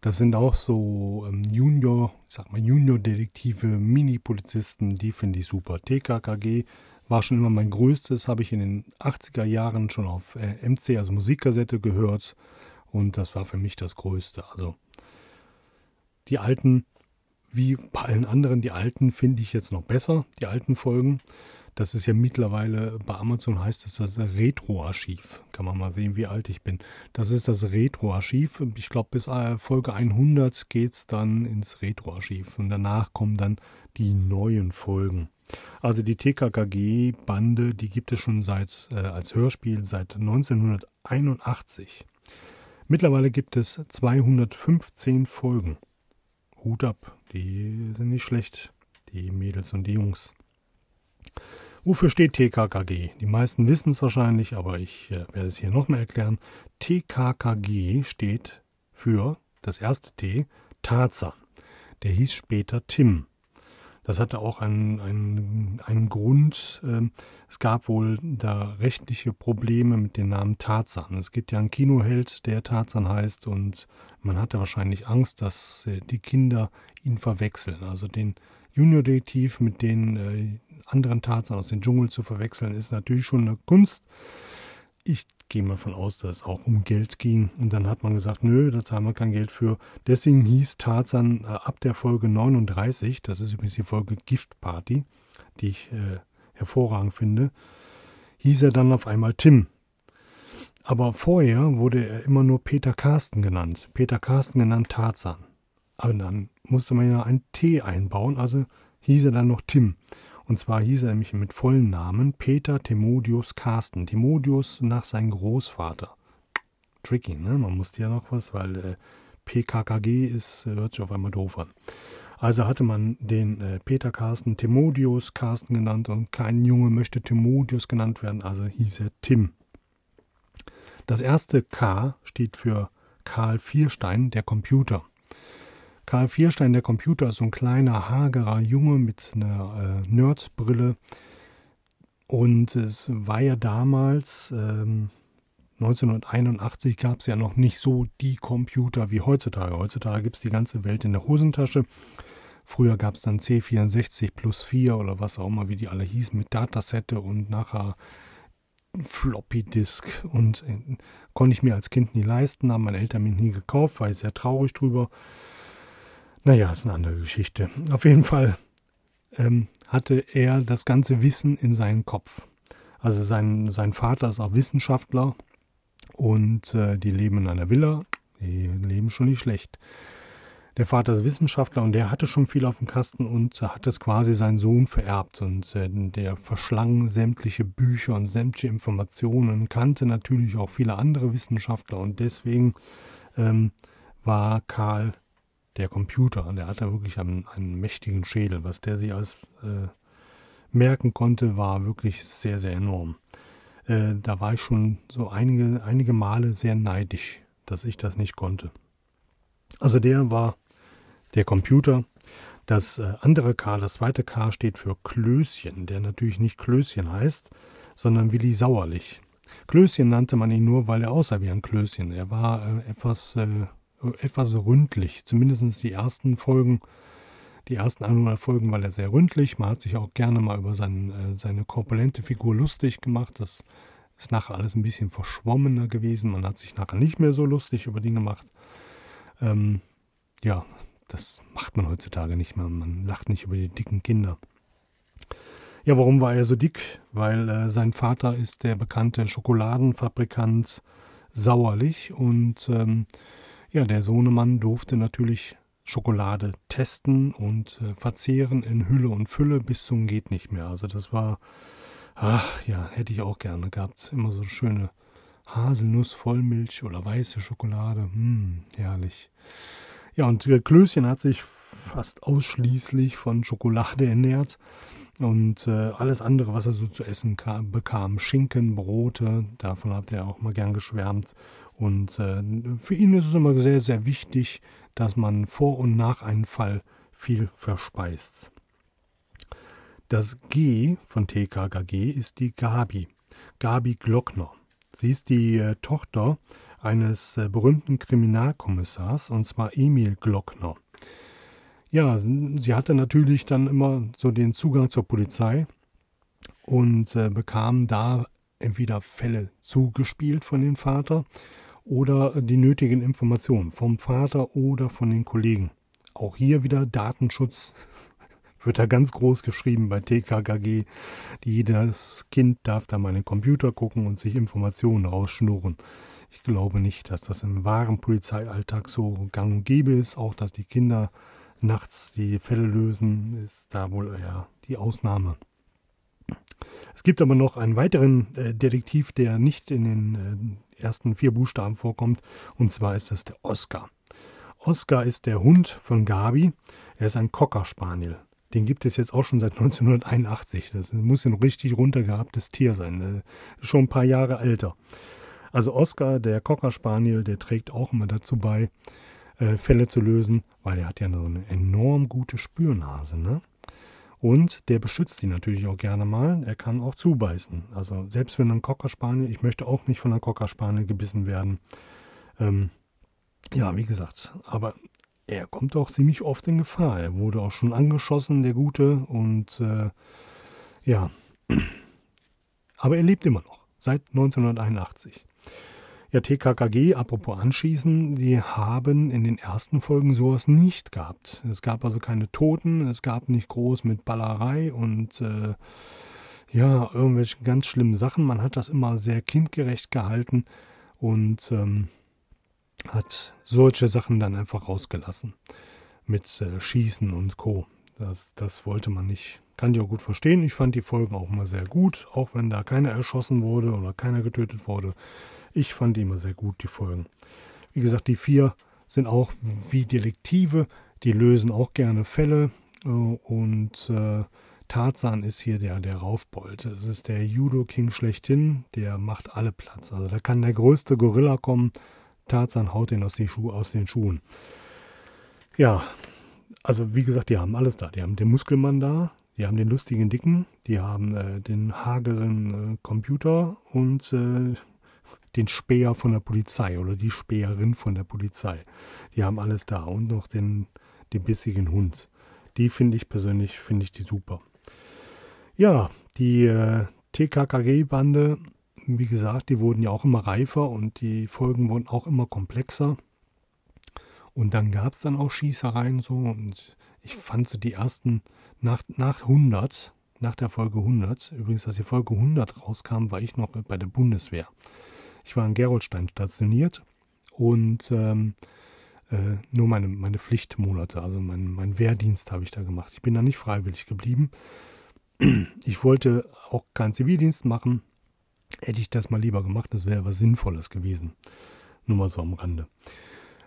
Das sind auch so ähm, Junior, ich sag mal Junior-Detektive, Mini-Polizisten, die finde ich super. TKKG war schon immer mein größtes, habe ich in den 80er Jahren schon auf äh, MC, also Musikkassette gehört und das war für mich das Größte. Also die alten, wie bei allen anderen, die alten finde ich jetzt noch besser, die alten Folgen. Das ist ja mittlerweile, bei Amazon heißt es das Retro-Archiv. Kann man mal sehen, wie alt ich bin. Das ist das Retro-Archiv. Ich glaube, bis äh, Folge 100 geht es dann ins Retro-Archiv. Und danach kommen dann die neuen Folgen. Also die TKKG-Bande, die gibt es schon seit, äh, als Hörspiel seit 1981. Mittlerweile gibt es 215 Folgen. Hut ab, die sind nicht schlecht, die Mädels und die Jungs. Wofür steht TKKG? Die meisten wissen es wahrscheinlich, aber ich äh, werde es hier nochmal erklären. TKKG steht für das erste T, Tarzan. Der hieß später Tim. Das hatte auch einen, einen, einen Grund. Ähm, es gab wohl da rechtliche Probleme mit dem Namen Tarzan. Es gibt ja einen Kinoheld, der Tarzan heißt und man hatte wahrscheinlich Angst, dass äh, die Kinder ihn verwechseln. Also den Junior-Detektiv mit den äh, anderen Tarzan aus dem Dschungel zu verwechseln, ist natürlich schon eine Kunst. Ich gehe mal von aus, dass es auch um Geld ging. Und dann hat man gesagt, nö, da zahlen wir kein Geld für. Deswegen hieß Tarzan äh, ab der Folge 39, das ist übrigens die Folge Gift Party, die ich äh, hervorragend finde, hieß er dann auf einmal Tim. Aber vorher wurde er immer nur Peter Carsten genannt. Peter Carsten genannt Tarzan. Aber dann musste man ja ein T einbauen, also hieß er dann noch Tim. Und zwar hieß er nämlich mit vollen Namen Peter Timodius Carsten. Timodius nach seinem Großvater. Tricky, ne? Man musste ja noch was, weil äh, PKKG ist, äh, hört sich auf einmal doof an. Also hatte man den äh, Peter Carsten Timodius Carsten genannt und kein Junge möchte Timodius genannt werden, also hieß er Tim. Das erste K steht für Karl Vierstein, der Computer. Karl Vierstein, der Computer, so ein kleiner, hagerer Junge mit einer äh, Nerdbrille. Und es war ja damals, ähm, 1981 gab es ja noch nicht so die Computer wie heutzutage. Heutzutage gibt es die ganze Welt in der Hosentasche. Früher gab es dann C64 plus 4 oder was auch immer, wie die alle hießen, mit Datasette und nachher Floppy Disk. Und äh, konnte ich mir als Kind nie leisten, haben meine Eltern mir nie gekauft, war ich sehr traurig drüber. Naja, ist eine andere Geschichte. Auf jeden Fall ähm, hatte er das ganze Wissen in seinem Kopf. Also sein, sein Vater ist auch Wissenschaftler und äh, die leben in einer Villa. Die leben schon nicht schlecht. Der Vater ist Wissenschaftler und der hatte schon viel auf dem Kasten und hat es quasi seinen Sohn vererbt. Und äh, der verschlang sämtliche Bücher und sämtliche Informationen, kannte natürlich auch viele andere Wissenschaftler und deswegen ähm, war Karl der Computer, der hatte wirklich einen, einen mächtigen Schädel. Was der sich alles äh, merken konnte, war wirklich sehr, sehr enorm. Äh, da war ich schon so einige, einige Male sehr neidisch, dass ich das nicht konnte. Also der war der Computer. Das äh, andere K, das zweite K steht für Klößchen, der natürlich nicht Klößchen heißt, sondern Willi Sauerlich. Klößchen nannte man ihn nur, weil er aussah wie ein Klößchen. Er war äh, etwas äh, etwas ründlich. Zumindest die ersten Folgen, die ersten 100 Folgen war er sehr ründlich. Man hat sich auch gerne mal über sein, äh, seine korpulente Figur lustig gemacht. Das ist nachher alles ein bisschen verschwommener gewesen. Man hat sich nachher nicht mehr so lustig über Dinge gemacht. Ähm, ja, das macht man heutzutage nicht mehr. Man lacht nicht über die dicken Kinder. Ja, warum war er so dick? Weil äh, sein Vater ist der bekannte Schokoladenfabrikant Sauerlich und ähm, ja, der Sohnemann durfte natürlich Schokolade testen und äh, verzehren in Hülle und Fülle bis zum geht nicht mehr. Also das war, ach ja, hätte ich auch gerne gehabt. Immer so schöne Haselnuss, Vollmilch oder weiße Schokolade. Hm, herrlich. Ja, und Klößchen hat sich fast ausschließlich von Schokolade ernährt und äh, alles andere, was er so zu essen kam, bekam. Schinken, Brote, davon hat er auch mal gern geschwärmt. Und äh, für ihn ist es immer sehr, sehr wichtig, dass man vor und nach einem Fall viel verspeist. Das G von TKKG ist die Gabi, Gabi Glockner. Sie ist die äh, Tochter eines äh, berühmten Kriminalkommissars, und zwar Emil Glockner. Ja, sie hatte natürlich dann immer so den Zugang zur Polizei und äh, bekam da entweder Fälle zugespielt von dem Vater oder die nötigen Informationen vom Vater oder von den Kollegen. Auch hier wieder Datenschutz wird da ganz groß geschrieben bei TKKG. Jedes Kind darf da mal in den Computer gucken und sich Informationen rausschnurren. Ich glaube nicht, dass das im wahren Polizeialltag so gang und gäbe ist. Auch, dass die Kinder nachts die Fälle lösen, ist da wohl eher die Ausnahme. Es gibt aber noch einen weiteren äh, Detektiv, der nicht in den äh, ersten vier Buchstaben vorkommt, und zwar ist das der Oscar. Oscar ist der Hund von Gabi. Er ist ein Cocker Spaniel. Den gibt es jetzt auch schon seit 1981. Das muss ein richtig runtergehabtes Tier sein. Schon ein paar Jahre älter. Also Oscar, der Cocker Spaniel, der trägt auch immer dazu bei, äh, Fälle zu lösen, weil er hat ja so eine enorm gute Spürnase. Ne? Und der beschützt die natürlich auch gerne mal. Er kann auch zubeißen. Also selbst wenn ein Cocker Spaniel, ich möchte auch nicht von einer Cocker Spaniel gebissen werden. Ähm, ja, wie gesagt, aber er kommt auch ziemlich oft in Gefahr. Er wurde auch schon angeschossen, der Gute. Und äh, ja, aber er lebt immer noch, seit 1981. Ja, TKKG, apropos Anschießen, die haben in den ersten Folgen sowas nicht gehabt. Es gab also keine Toten, es gab nicht groß mit Ballerei und äh, ja, irgendwelche ganz schlimmen Sachen. Man hat das immer sehr kindgerecht gehalten und ähm, hat solche Sachen dann einfach rausgelassen. Mit äh, Schießen und Co. Das, das wollte man nicht. Kann ich auch gut verstehen. Ich fand die Folgen auch immer sehr gut, auch wenn da keiner erschossen wurde oder keiner getötet wurde. Ich fand die immer sehr gut, die Folgen. Wie gesagt, die vier sind auch wie Detektive, die lösen auch gerne Fälle äh, und äh, Tarzan ist hier der, der Raufbold. Das ist der Judo King schlechthin, der macht alle Platz. Also da kann der größte Gorilla kommen, Tarzan haut ihn aus, Schuh, aus den Schuhen. Ja, also wie gesagt, die haben alles da. Die haben den Muskelmann da, die haben den lustigen Dicken, die haben äh, den hageren äh, Computer und äh, den Späher von der Polizei oder die Späherin von der Polizei. Die haben alles da und noch den, den bissigen Hund. Die finde ich persönlich, finde ich die super. Ja, die äh, TKKG-Bande, wie gesagt, die wurden ja auch immer reifer und die Folgen wurden auch immer komplexer. Und dann gab es dann auch Schießereien so und ich fand so die ersten, nach, nach 100, nach der Folge 100, übrigens, als die Folge 100 rauskam, war ich noch bei der Bundeswehr. Ich war in Gerolstein stationiert und ähm, äh, nur meine, meine Pflichtmonate, also mein, mein Wehrdienst habe ich da gemacht. Ich bin da nicht freiwillig geblieben. Ich wollte auch keinen Zivildienst machen. Hätte ich das mal lieber gemacht, das wäre was Sinnvolles gewesen. Nur mal so am Rande.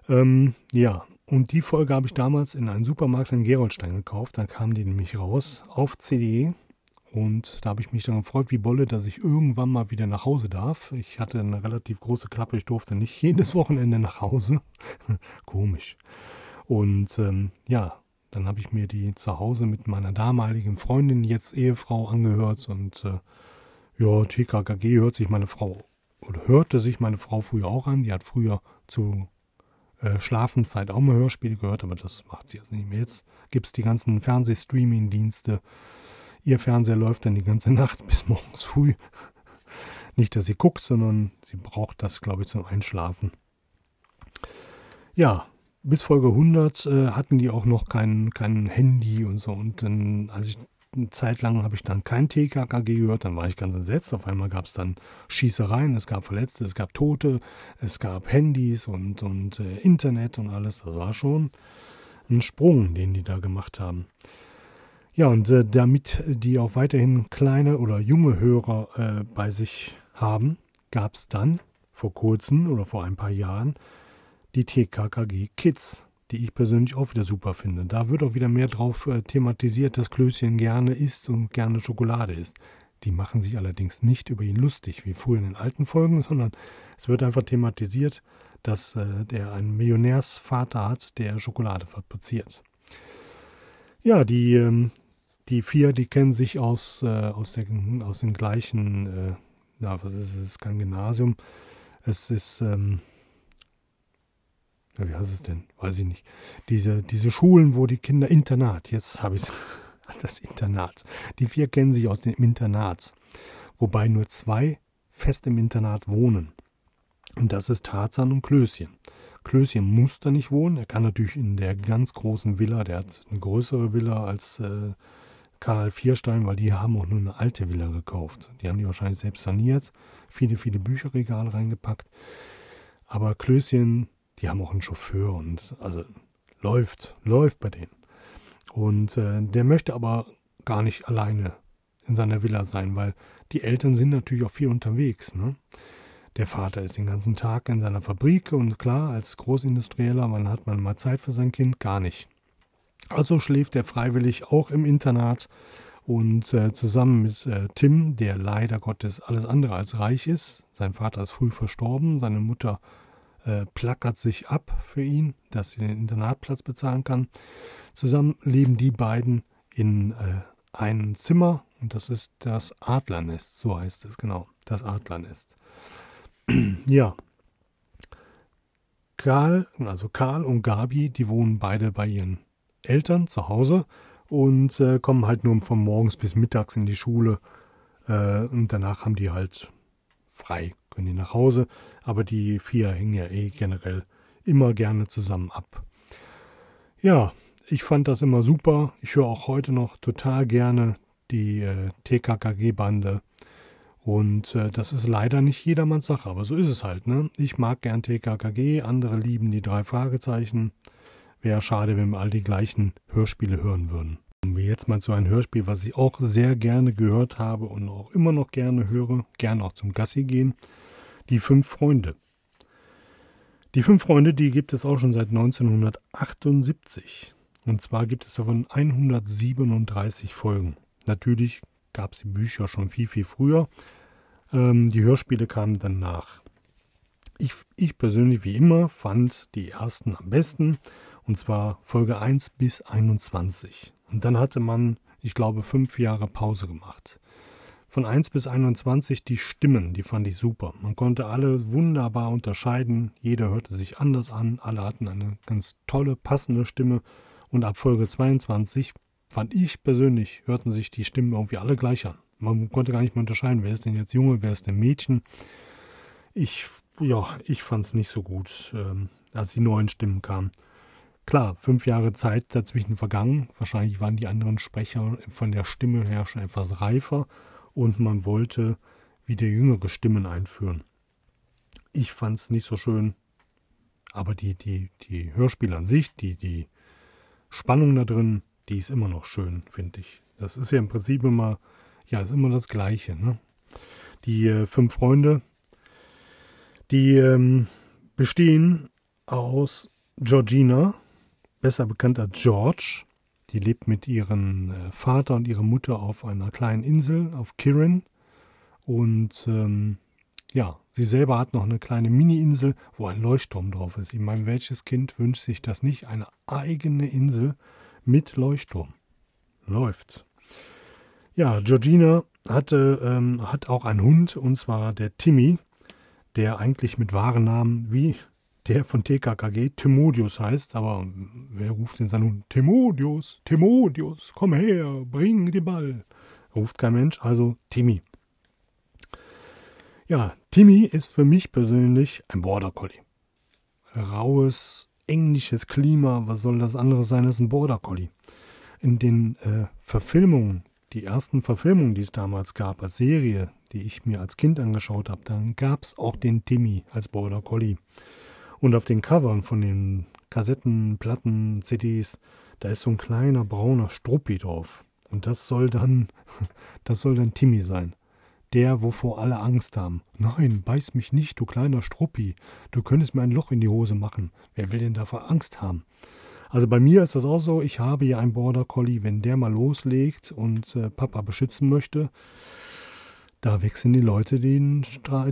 Ähm, ja, und die Folge habe ich damals in einem Supermarkt in Gerolstein gekauft. Da kam die nämlich raus auf CD und da habe ich mich dann gefreut wie Bolle, dass ich irgendwann mal wieder nach Hause darf. Ich hatte eine relativ große Klappe, ich durfte nicht jedes Wochenende nach Hause. Komisch. Und ähm, ja, dann habe ich mir die zu Hause mit meiner damaligen Freundin, jetzt Ehefrau, angehört. Und äh, ja, TKKG hört sich meine Frau oder hörte sich meine Frau früher auch an. Die hat früher zu äh, Schlafenszeit auch mal Hörspiele gehört, aber das macht sie jetzt nicht mehr. Jetzt gibt es die ganzen Fernsehstreaming-Dienste Ihr Fernseher läuft dann die ganze Nacht bis morgens früh. Nicht, dass sie guckt, sondern sie braucht das, glaube ich, zum Einschlafen. Ja, bis Folge 100 äh, hatten die auch noch kein, kein Handy und so. Und dann, als ich eine Zeit lang habe ich dann kein TKKG gehört, dann war ich ganz entsetzt. Auf einmal gab es dann Schießereien, es gab Verletzte, es gab Tote, es gab Handys und, und äh, Internet und alles. Das war schon ein Sprung, den die da gemacht haben. Ja, und äh, damit die auch weiterhin kleine oder junge Hörer äh, bei sich haben, gab es dann vor kurzem oder vor ein paar Jahren die TKKG Kids, die ich persönlich auch wieder super finde. Da wird auch wieder mehr drauf äh, thematisiert, dass Klößchen gerne isst und gerne Schokolade isst. Die machen sich allerdings nicht über ihn lustig, wie früher in den alten Folgen, sondern es wird einfach thematisiert, dass äh, der einen Millionärsvater hat, der Schokolade fabriziert. Ja, die ähm, die vier, die kennen sich aus, äh, aus, der, aus dem gleichen, äh, na, was ist es, kein Gymnasium. Es ist, ähm, ja, wie heißt es denn? Weiß ich nicht. Diese, diese Schulen, wo die Kinder Internat, jetzt habe ich das Internat. Die vier kennen sich aus dem Internat, wobei nur zwei fest im Internat wohnen. Und das ist Tarzan und Klößchen. Klößchen muss da nicht wohnen. Er kann natürlich in der ganz großen Villa, der hat eine größere Villa als äh, Karl Vierstein, weil die haben auch nur eine alte Villa gekauft. Die haben die wahrscheinlich selbst saniert, viele, viele Bücherregale reingepackt. Aber Klößchen, die haben auch einen Chauffeur und also läuft, läuft bei denen. Und äh, der möchte aber gar nicht alleine in seiner Villa sein, weil die Eltern sind natürlich auch viel unterwegs. Ne? Der Vater ist den ganzen Tag in seiner Fabrik und klar, als Großindustrieller, wann hat man mal Zeit für sein Kind? Gar nicht. Also schläft er freiwillig auch im Internat und äh, zusammen mit äh, Tim, der leider Gottes alles andere als reich ist, sein Vater ist früh verstorben, seine Mutter äh, plackert sich ab für ihn, dass sie den Internatplatz bezahlen kann. Zusammen leben die beiden in äh, ein Zimmer und das ist das Adlernest, so heißt es genau, das Adlernest. ja. Karl, also Karl und Gabi, die wohnen beide bei ihren Eltern zu Hause und äh, kommen halt nur von morgens bis mittags in die Schule äh, und danach haben die halt frei, können die nach Hause, aber die vier hängen ja eh generell immer gerne zusammen ab. Ja, ich fand das immer super. Ich höre auch heute noch total gerne die äh, TKKG-Bande. Und äh, das ist leider nicht jedermanns Sache, aber so ist es halt. Ne? Ich mag gern TKKG, andere lieben die drei Fragezeichen. Wäre schade, wenn wir all die gleichen Hörspiele hören würden. Wir jetzt mal zu einem Hörspiel, was ich auch sehr gerne gehört habe und auch immer noch gerne höre, gerne auch zum Gassi gehen. Die fünf Freunde. Die fünf Freunde, die gibt es auch schon seit 1978. Und zwar gibt es davon 137 Folgen. Natürlich gab es die Bücher schon viel, viel früher. Ähm, die Hörspiele kamen dann nach. Ich, ich persönlich, wie immer, fand die ersten am besten. Und zwar Folge 1 bis 21. Und dann hatte man, ich glaube, fünf Jahre Pause gemacht. Von 1 bis 21 die Stimmen, die fand ich super. Man konnte alle wunderbar unterscheiden. Jeder hörte sich anders an. Alle hatten eine ganz tolle, passende Stimme. Und ab Folge 22 fand ich persönlich, hörten sich die Stimmen irgendwie alle gleich an. Man konnte gar nicht mehr unterscheiden, wer ist denn jetzt Junge, wer ist denn Mädchen. Ich, ja, ich fand es nicht so gut, ähm, als die neuen Stimmen kamen. Klar, fünf Jahre Zeit dazwischen vergangen. Wahrscheinlich waren die anderen Sprecher von der Stimme her schon etwas reifer und man wollte wieder jüngere Stimmen einführen. Ich fand es nicht so schön, aber die, die, die Hörspiele an sich, die, die Spannung da drin, die ist immer noch schön, finde ich. Das ist ja im Prinzip immer, ja, ist immer das Gleiche. Ne? Die äh, fünf Freunde, die ähm, bestehen aus Georgina, besser bekannt als George. Die lebt mit ihrem äh, Vater und ihrer Mutter auf einer kleinen Insel, auf Kirin. Und ähm, ja, sie selber hat noch eine kleine Mini-Insel, wo ein Leuchtturm drauf ist. Ich meine, welches Kind wünscht sich das nicht? Eine eigene Insel mit Leuchtturm. Läuft. Ja, Georgina hatte, ähm, hat auch einen Hund, und zwar der Timmy, der eigentlich mit wahren Namen wie der von TKKG Timodius heißt, aber wer ruft seinen Hund? Timodius, Timodius, komm her, bring den Ball. Ruft kein Mensch, also Timmy. Ja, Timmy ist für mich persönlich ein Border Collie. Raues, englisches Klima, was soll das andere sein als ein Border Collie? In den äh, Verfilmungen, die ersten Verfilmungen, die es damals gab als Serie, die ich mir als Kind angeschaut habe, dann gab es auch den Timmy als Border Collie. Und auf den Covern von den Kassetten, Platten, CDs, da ist so ein kleiner brauner Struppi drauf. Und das soll dann, das soll dann Timmy sein der, wovor alle Angst haben. Nein, beiß mich nicht, du kleiner Struppi. Du könntest mir ein Loch in die Hose machen. Wer will denn davor Angst haben? Also bei mir ist das auch so, ich habe ja einen Border Collie, wenn der mal loslegt und äh, Papa beschützen möchte, da wechseln die Leute die,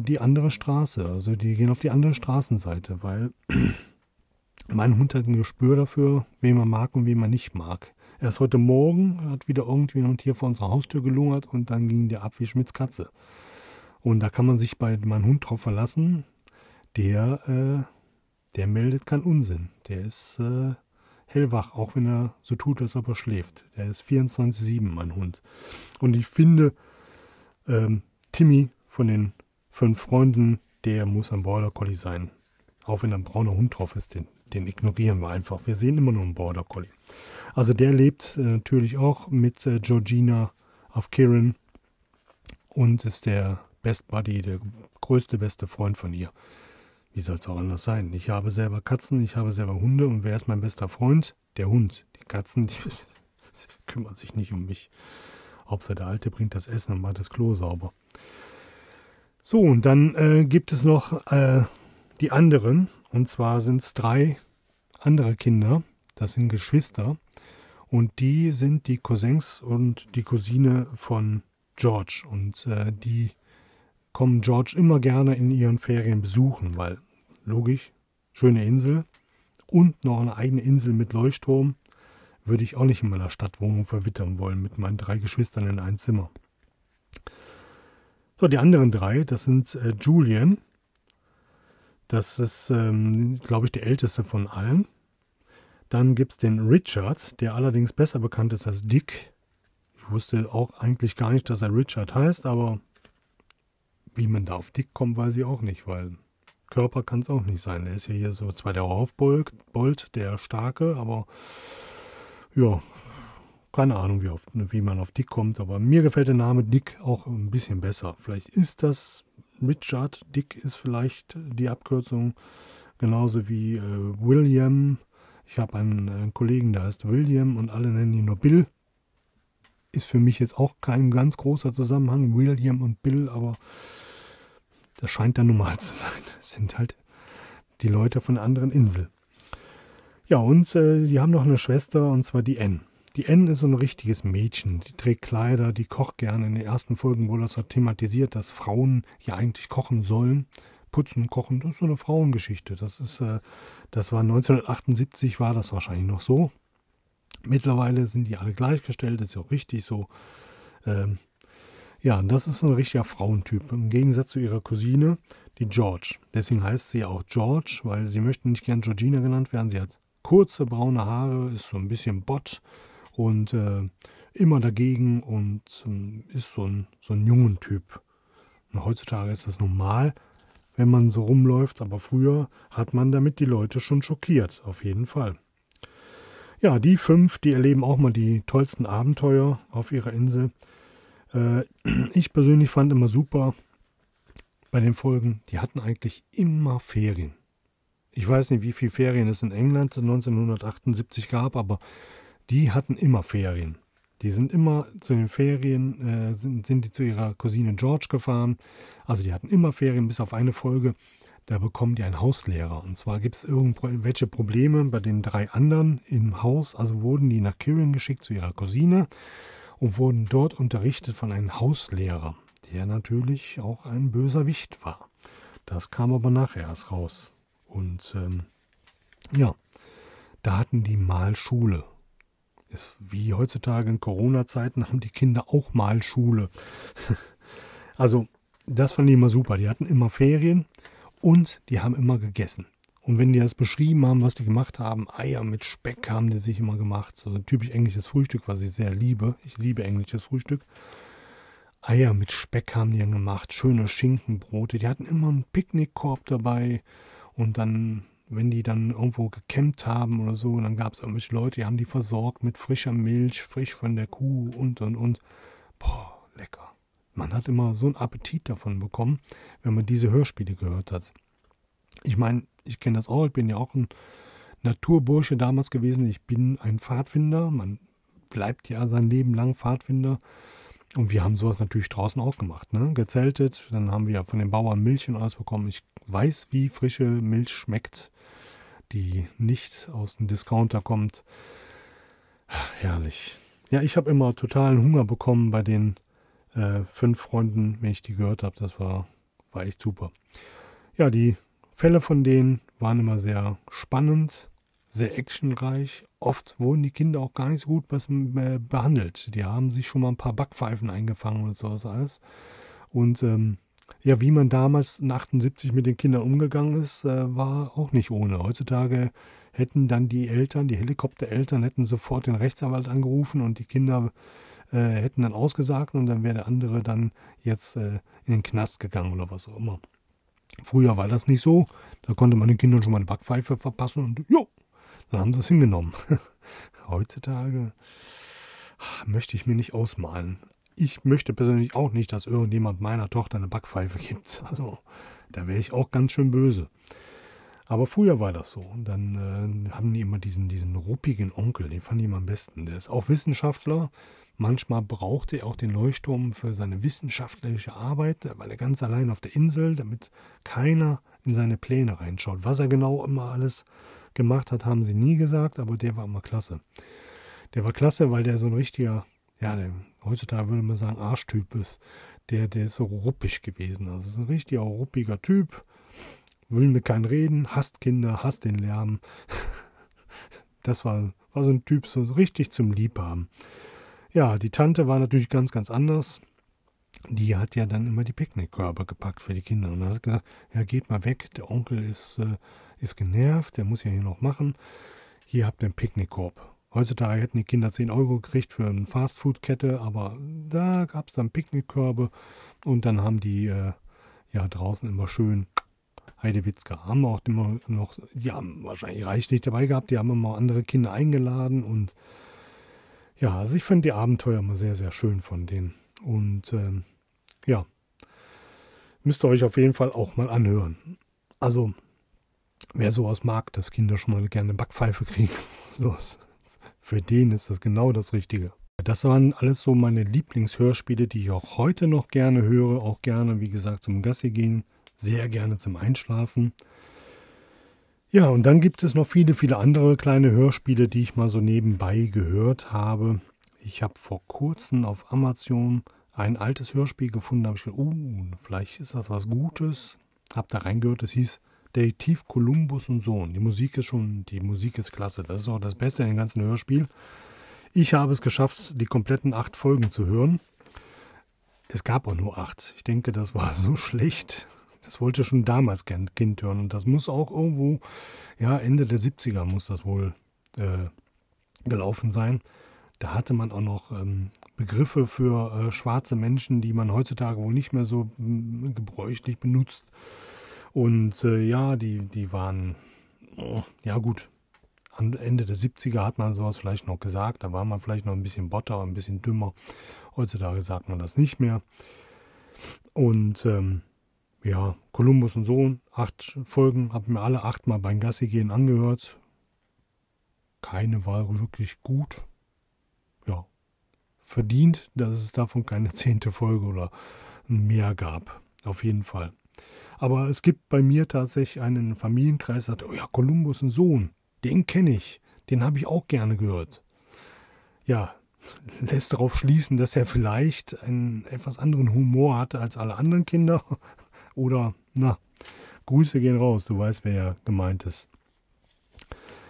die andere Straße. Also die gehen auf die andere Straßenseite, weil mein Hund hat ein Gespür dafür, wen man mag und wen man nicht mag. Erst heute Morgen hat wieder irgendjemand hier vor unserer Haustür gelungert und dann ging der ab wie Schmidts Katze. Und da kann man sich bei meinem Hund drauf verlassen. Der, äh, der meldet keinen Unsinn. Der ist äh, hellwach, auch wenn er so tut, als ob er schläft. Der ist 24-7, mein Hund. Und ich finde, ähm, Timmy von den fünf Freunden, der muss ein Border Collie sein. Auch wenn ein brauner Hund drauf ist, den, den ignorieren wir einfach. Wir sehen immer nur einen Border Collie. Also der lebt äh, natürlich auch mit äh, Georgina auf Kirin und ist der Best Buddy, der größte beste Freund von ihr. Wie soll es auch anders sein? Ich habe selber Katzen, ich habe selber Hunde und wer ist mein bester Freund? Der Hund. Die Katzen, die kümmern sich nicht um mich. Hauptsache der Alte bringt das Essen und macht das Klo sauber. So, und dann äh, gibt es noch äh, die anderen. Und zwar sind es drei andere Kinder. Das sind Geschwister. Und die sind die Cousins und die Cousine von George. Und äh, die kommen George immer gerne in ihren Ferien besuchen, weil logisch, schöne Insel und noch eine eigene Insel mit Leuchtturm würde ich auch nicht in meiner Stadtwohnung verwittern wollen mit meinen drei Geschwistern in ein Zimmer. So, die anderen drei, das sind äh, Julian. Das ist, ähm, glaube ich, der älteste von allen. Dann gibt es den Richard, der allerdings besser bekannt ist als Dick. Ich wusste auch eigentlich gar nicht, dass er Richard heißt, aber wie man da auf Dick kommt, weiß ich auch nicht, weil Körper kann es auch nicht sein. Er ist ja hier so zwar der Raufbold, der Starke, aber ja, keine Ahnung, wie, auf, wie man auf Dick kommt, aber mir gefällt der Name Dick auch ein bisschen besser. Vielleicht ist das Richard, Dick ist vielleicht die Abkürzung, genauso wie äh, William. Ich habe einen, einen, Kollegen, der heißt William und alle nennen ihn nur Bill. Ist für mich jetzt auch kein ganz großer Zusammenhang, William und Bill, aber das scheint dann normal zu sein. Das sind halt die Leute von einer anderen Insel. Ja, und äh, die haben noch eine Schwester, und zwar die N. Die N ist so ein richtiges Mädchen. Die trägt Kleider, die kocht gerne. In den ersten Folgen wurde das thematisiert, dass Frauen ja eigentlich kochen sollen. Putzen, kochen, das ist so eine Frauengeschichte. Das ist, äh, das war 1978 war das wahrscheinlich noch so. Mittlerweile sind die alle gleichgestellt, ist ja auch richtig so. Ähm, ja, das ist ein richtiger Frauentyp. Im Gegensatz zu ihrer Cousine, die George. Deswegen heißt sie auch George, weil sie möchte nicht gern Georgina genannt werden. Sie hat kurze braune Haare, ist so ein bisschen Bott und äh, immer dagegen und äh, ist so ein, so ein jungen Typ. Und heutzutage ist das normal, wenn man so rumläuft, aber früher hat man damit die Leute schon schockiert, auf jeden Fall. Ja, die fünf, die erleben auch mal die tollsten Abenteuer auf ihrer Insel. Äh, ich persönlich fand immer super bei den Folgen, die hatten eigentlich immer Ferien. Ich weiß nicht, wie viele Ferien es in England 1978 gab, aber die hatten immer Ferien. Die sind immer zu den Ferien, äh, sind, sind die zu ihrer Cousine George gefahren. Also die hatten immer Ferien, bis auf eine Folge. Da bekommen die einen Hauslehrer. Und zwar gibt es irgendwelche Probleme bei den drei anderen im Haus. Also wurden die nach Kirin geschickt zu ihrer Cousine und wurden dort unterrichtet von einem Hauslehrer, der natürlich auch ein böser Wicht war. Das kam aber nachher erst raus. Und ähm, ja, da hatten die Malschule. Ist wie heutzutage in Corona-Zeiten haben die Kinder auch Malschule. also, das fand ich immer super. Die hatten immer Ferien und die haben immer gegessen. Und wenn die das beschrieben haben, was die gemacht haben, Eier mit Speck haben die sich immer gemacht. So ein typisch englisches Frühstück, was ich sehr liebe. Ich liebe englisches Frühstück. Eier mit Speck haben die dann gemacht, schöne Schinkenbrote. Die hatten immer einen Picknickkorb dabei und dann, wenn die dann irgendwo gecampt haben oder so, dann gab es irgendwelche Leute, die haben die versorgt mit frischer Milch, frisch von der Kuh und und und. Boah, lecker. Man hat immer so einen Appetit davon bekommen, wenn man diese Hörspiele gehört hat. Ich meine, ich kenne das auch, ich bin ja auch ein Naturbursche damals gewesen. Ich bin ein Pfadfinder. Man bleibt ja sein Leben lang Pfadfinder. Und wir haben sowas natürlich draußen auch gemacht, ne? Gezeltet, dann haben wir ja von den Bauern Milch und alles bekommen. Ich weiß, wie frische Milch schmeckt, die nicht aus dem Discounter kommt. Herrlich. Ja, ich habe immer totalen Hunger bekommen bei den äh, fünf Freunden, wenn ich die gehört habe. Das war, war echt super. Ja, die Fälle von denen waren immer sehr spannend, sehr actionreich. Oft wurden die Kinder auch gar nicht so gut äh, behandelt. Die haben sich schon mal ein paar Backpfeifen eingefangen und sowas alles. Und ähm, ja, wie man damals in 78 mit den Kindern umgegangen ist, äh, war auch nicht ohne. Heutzutage hätten dann die Eltern, die Helikoptereltern, hätten sofort den Rechtsanwalt angerufen und die Kinder äh, hätten dann ausgesagt und dann wäre der andere dann jetzt äh, in den Knast gegangen oder was auch immer. Früher war das nicht so. Da konnte man den Kindern schon mal eine Backpfeife verpassen und jo, dann haben sie es hingenommen. Heutzutage möchte ich mir nicht ausmalen. Ich möchte persönlich auch nicht, dass irgendjemand meiner Tochter eine Backpfeife gibt. Also, da wäre ich auch ganz schön böse. Aber früher war das so. Und dann äh, haben die immer diesen, diesen ruppigen Onkel, den fand ich immer am besten. Der ist auch Wissenschaftler. Manchmal braucht er auch den Leuchtturm für seine wissenschaftliche Arbeit, weil er ganz allein auf der Insel, damit keiner in seine Pläne reinschaut. Was er genau immer alles gemacht hat, haben sie nie gesagt, aber der war immer klasse. Der war klasse, weil der so ein richtiger, ja, der, heutzutage würde man sagen, Arschtyp ist. Der, der ist so ruppig gewesen. Also ist ein richtiger ruppiger Typ. Will mit keinem reden, hasst Kinder, hasst den Lärm. das war, war so ein Typ, so richtig zum Liebhaben. Ja, die Tante war natürlich ganz, ganz anders. Die hat ja dann immer die Picknickkörbe gepackt für die Kinder und hat gesagt, ja, geht mal weg, der Onkel ist, äh, ist genervt, der muss ja hier noch machen. Hier habt ihr einen Picknickkorb. Heutzutage hätten die Kinder 10 Euro gekriegt für eine Fastfood-Kette, aber da gab es dann Picknickkörbe und dann haben die äh, ja draußen immer schön Heidewitzka. Haben auch immer noch, die haben wahrscheinlich reichlich dabei gehabt, die haben immer andere Kinder eingeladen und ja, also ich finde die Abenteuer immer sehr, sehr schön von denen. Und ähm, ja, müsst ihr euch auf jeden Fall auch mal anhören. Also, wer sowas mag, dass Kinder schon mal gerne Backpfeife kriegen, sowas, für den ist das genau das Richtige. Das waren alles so meine Lieblingshörspiele, die ich auch heute noch gerne höre, auch gerne, wie gesagt, zum Gassi gehen, sehr gerne zum Einschlafen. Ja, und dann gibt es noch viele, viele andere kleine Hörspiele, die ich mal so nebenbei gehört habe. Ich habe vor kurzem auf Amazon ein altes Hörspiel gefunden, da habe ich gedacht, uh, vielleicht ist das was Gutes. Hab da reingehört, es hieß Detektiv Kolumbus und Sohn. Die Musik ist schon, die Musik ist klasse. Das ist auch das Beste in dem ganzen Hörspiel. Ich habe es geschafft, die kompletten acht Folgen zu hören. Es gab auch nur acht. Ich denke, das war so schlecht. Das wollte schon damals Kind hören. Und das muss auch irgendwo, ja, Ende der 70er muss das wohl äh, gelaufen sein. Da hatte man auch noch ähm, Begriffe für äh, schwarze Menschen, die man heutzutage wohl nicht mehr so gebräuchlich benutzt. Und äh, ja, die, die waren, oh, ja gut, am Ende der 70er hat man sowas vielleicht noch gesagt. Da war man vielleicht noch ein bisschen botter, ein bisschen dümmer. Heutzutage sagt man das nicht mehr. Und ähm, ja, Kolumbus und Sohn, acht Folgen, habe mir alle achtmal beim Gassi gehen angehört. Keine war wirklich gut. Ja, verdient, dass es davon keine zehnte Folge oder mehr gab. Auf jeden Fall. Aber es gibt bei mir tatsächlich einen Familienkreis, der sagt, oh ja, Kolumbus und Sohn, den kenne ich, den habe ich auch gerne gehört. Ja, lässt darauf schließen, dass er vielleicht einen etwas anderen Humor hatte als alle anderen Kinder. Oder, na, Grüße gehen raus, du weißt, wer ja gemeint ist.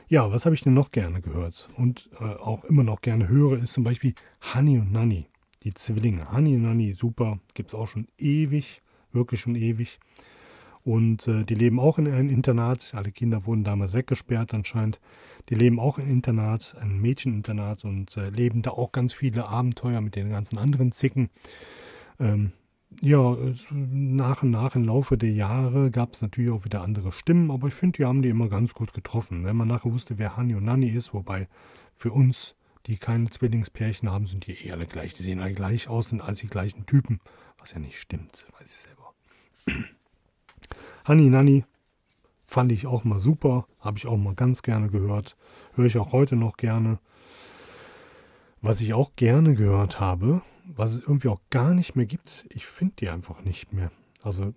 Ja, was habe ich denn noch gerne gehört und äh, auch immer noch gerne höre, ist zum Beispiel Honey und Nanny, die Zwillinge. Honey und Nanny, super, gibt es auch schon ewig, wirklich schon ewig. Und äh, die leben auch in einem Internat. Alle Kinder wurden damals weggesperrt anscheinend. Die leben auch im Internat, ein Mädcheninternat und äh, leben da auch ganz viele Abenteuer mit den ganzen anderen Zicken. Ähm, ja, nach und nach im Laufe der Jahre gab es natürlich auch wieder andere Stimmen, aber ich finde, die haben die immer ganz gut getroffen. Wenn man nachher wusste, wer Hani und Nanni ist, wobei für uns, die keine Zwillingspärchen haben, sind die eh alle gleich. Die sehen alle gleich aus, sind als die gleichen Typen, was ja nicht stimmt, weiß ich selber. Hani Nanni fand ich auch mal super, habe ich auch mal ganz gerne gehört, höre ich auch heute noch gerne. Was ich auch gerne gehört habe, was es irgendwie auch gar nicht mehr gibt, ich finde die einfach nicht mehr. Also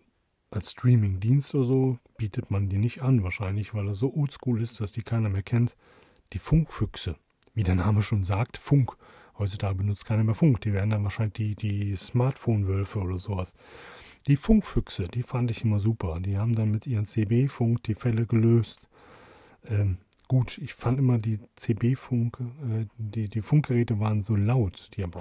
als Streaming-Dienst oder so bietet man die nicht an, wahrscheinlich, weil er so oldschool ist, dass die keiner mehr kennt. Die Funkfüchse, wie der Name schon sagt, Funk. Heutzutage benutzt keiner mehr Funk. Die werden dann wahrscheinlich die, die Smartphone-Wölfe oder sowas. Die Funkfüchse, die fand ich immer super. Die haben dann mit ihren CB-Funk die Fälle gelöst. Ähm, gut, ich fand immer die CB-Funk, äh, die, die Funkgeräte waren so laut. Die haben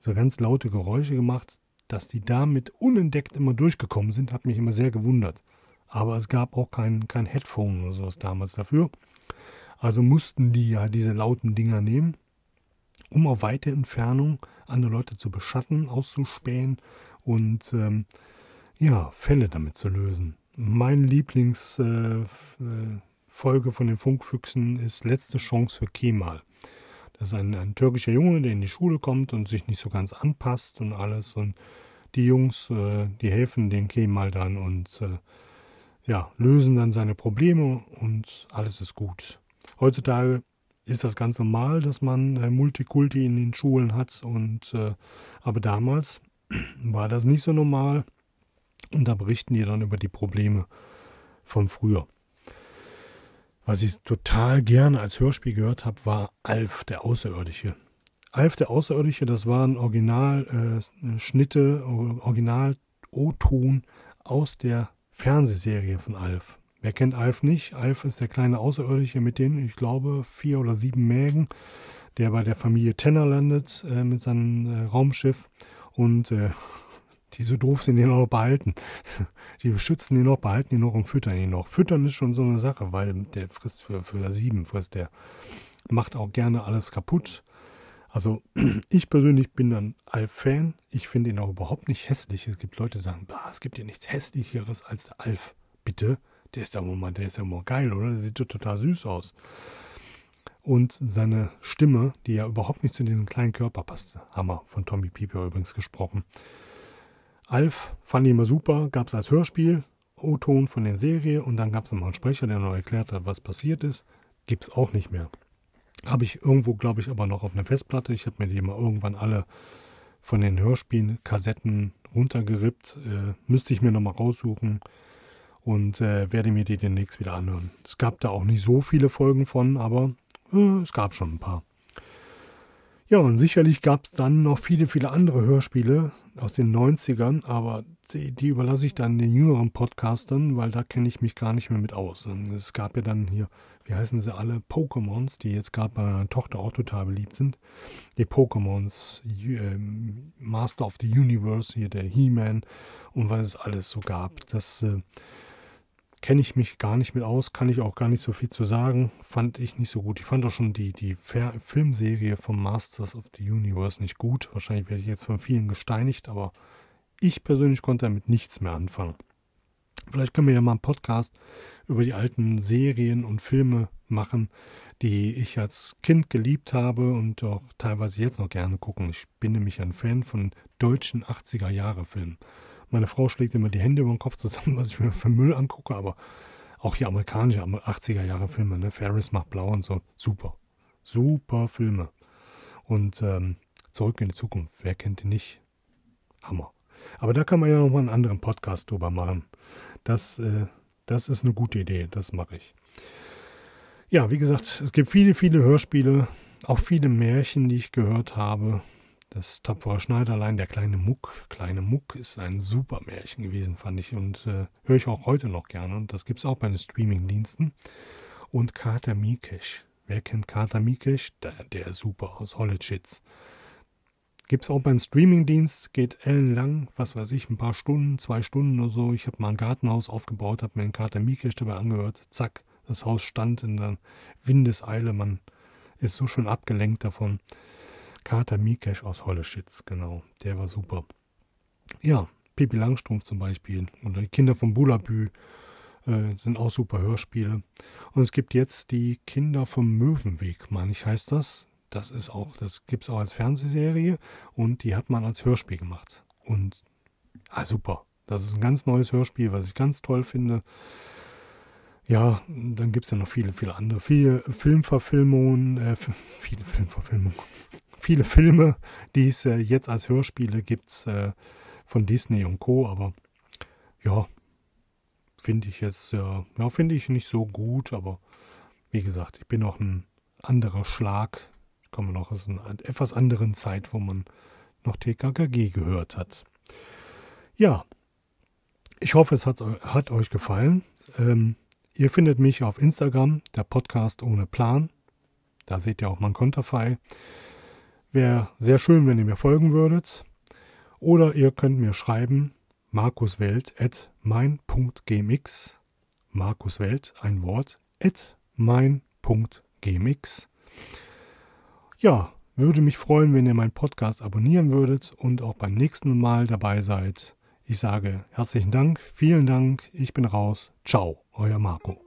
so ganz laute Geräusche gemacht, dass die damit unentdeckt immer durchgekommen sind, hat mich immer sehr gewundert. Aber es gab auch kein, kein Headphone oder sowas damals dafür. Also mussten die ja diese lauten Dinger nehmen, um auf weite Entfernung andere Leute zu beschatten, auszuspähen und ähm, ja, Fälle damit zu lösen. Mein Lieblingsfolge äh, von den Funkfüchsen ist Letzte Chance für Kemal. Das ist ein, ein, türkischer Junge, der in die Schule kommt und sich nicht so ganz anpasst und alles. Und die Jungs, äh, die helfen dem Kemal dann und äh, ja, lösen dann seine Probleme und alles ist gut. Heutzutage ist das ganz normal, dass man äh, Multikulti in den Schulen hat und äh, aber damals war das nicht so normal. Und da berichten die dann über die Probleme von früher. Was ich total gerne als Hörspiel gehört habe, war Alf, der Außerirdische. Alf, der Außerirdische, das waren Originalschnitte, äh, Original-O-Ton aus der Fernsehserie von Alf. Wer kennt Alf nicht? Alf ist der kleine Außerirdische mit den, ich glaube, vier oder sieben Mägen, der bei der Familie Tenner landet äh, mit seinem äh, Raumschiff und äh, die so doof sind, den auch behalten. Die beschützen ihn noch, behalten ihn noch und füttern ihn noch. Füttern ist schon so eine Sache, weil der frisst für, für sieben, frisst der. Macht auch gerne alles kaputt. Also ich persönlich bin dann Alf-Fan. Ich finde ihn auch überhaupt nicht hässlich. Es gibt Leute, die sagen, bah, es gibt ja nichts hässlicheres als der Alf. Bitte? Der ist ja mal, der ist ja mal geil, oder? Der sieht total süß aus. Und seine Stimme, die ja überhaupt nicht zu diesem kleinen Körper passt. Hammer, von Tommy Pieper übrigens gesprochen. Alf fand ich immer super, gab es als Hörspiel, O-Ton von der Serie und dann gab es nochmal einen Sprecher, der noch erklärt hat, was passiert ist. Gibt es auch nicht mehr. Habe ich irgendwo, glaube ich, aber noch auf einer Festplatte. Ich habe mir die mal irgendwann alle von den Hörspielen, Kassetten runtergerippt. Äh, müsste ich mir nochmal raussuchen und äh, werde mir die demnächst wieder anhören. Es gab da auch nicht so viele Folgen von, aber es gab schon ein paar. Ja, und sicherlich gab es dann noch viele, viele andere Hörspiele aus den 90ern, aber die, die überlasse ich dann den jüngeren Podcastern, weil da kenne ich mich gar nicht mehr mit aus. Und es gab ja dann hier, wie heißen sie alle, Pokémons, die jetzt gerade bei meiner Tochter auch total beliebt sind. Die Pokémons, äh, Master of the Universe, hier der He-Man und was es alles so gab. Das äh, kenne ich mich gar nicht mit aus, kann ich auch gar nicht so viel zu sagen. Fand ich nicht so gut. Ich fand auch schon die, die Filmserie vom Masters of the Universe nicht gut. Wahrscheinlich werde ich jetzt von vielen gesteinigt, aber ich persönlich konnte damit nichts mehr anfangen. Vielleicht können wir ja mal einen Podcast über die alten Serien und Filme machen, die ich als Kind geliebt habe und auch teilweise jetzt noch gerne gucken. Ich bin nämlich ein Fan von deutschen 80er Jahre Filmen. Meine Frau schlägt immer die Hände über den Kopf zusammen, was ich mir für Müll angucke, aber auch hier amerikanische 80er Jahre Filme, ne? Ferris macht blau und so. Super. Super Filme. Und ähm, zurück in die Zukunft. Wer kennt die nicht? Hammer. Aber da kann man ja nochmal einen anderen Podcast drüber machen. Das, äh, das ist eine gute Idee. Das mache ich. Ja, wie gesagt, es gibt viele, viele Hörspiele, auch viele Märchen, die ich gehört habe. Das tapfere Schneiderlein, der kleine Muck. Kleine Muck ist ein super Märchen gewesen, fand ich. Und äh, höre ich auch heute noch gerne. Und das gibt es auch bei den Streaming-Diensten. Und Kater Mikesh. Wer kennt Kater Mikesh? Der, der ist super aus Hollitschitz. Gibt es auch beim Streaming-Dienst, geht ellenlang, was weiß ich, ein paar Stunden, zwei Stunden oder so. Ich habe mal ein Gartenhaus aufgebaut, habe mir einen Kater Mikesh dabei angehört. Zack, das Haus stand in der Windeseile. Man ist so schön abgelenkt davon. Kater Mikesh aus Holleschitz, genau. Der war super. Ja, Pippi Langstrumpf zum Beispiel oder die Kinder von Bulabü äh, sind auch super Hörspiele. Und es gibt jetzt die Kinder vom Möwenweg, meine ich, heißt das. Das ist auch, das gibt es auch als Fernsehserie und die hat man als Hörspiel gemacht. Und ah, super. Das ist ein ganz neues Hörspiel, was ich ganz toll finde. Ja, dann gibt es ja noch viele, viele andere. Viele Filmverfilmungen, äh, viele Filmverfilmungen viele Filme, die es äh, jetzt als Hörspiele gibt äh, von Disney und Co. Aber ja, finde ich jetzt, äh, ja, finde ich nicht so gut. Aber wie gesagt, ich bin noch ein anderer Schlag. Ich komme noch aus einer etwas anderen Zeit, wo man noch TKKG gehört hat. Ja, ich hoffe, es hat, hat euch gefallen. Ähm, ihr findet mich auf Instagram, der Podcast ohne Plan. Da seht ihr auch mein Konterfei. Wäre sehr schön, wenn ihr mir folgen würdet. Oder ihr könnt mir schreiben markuswelt.mein.gmx Markuswelt, ein Wort, at mein.gmx. Ja, würde mich freuen, wenn ihr meinen Podcast abonnieren würdet und auch beim nächsten Mal dabei seid. Ich sage herzlichen Dank, vielen Dank, ich bin raus. Ciao, euer Marco.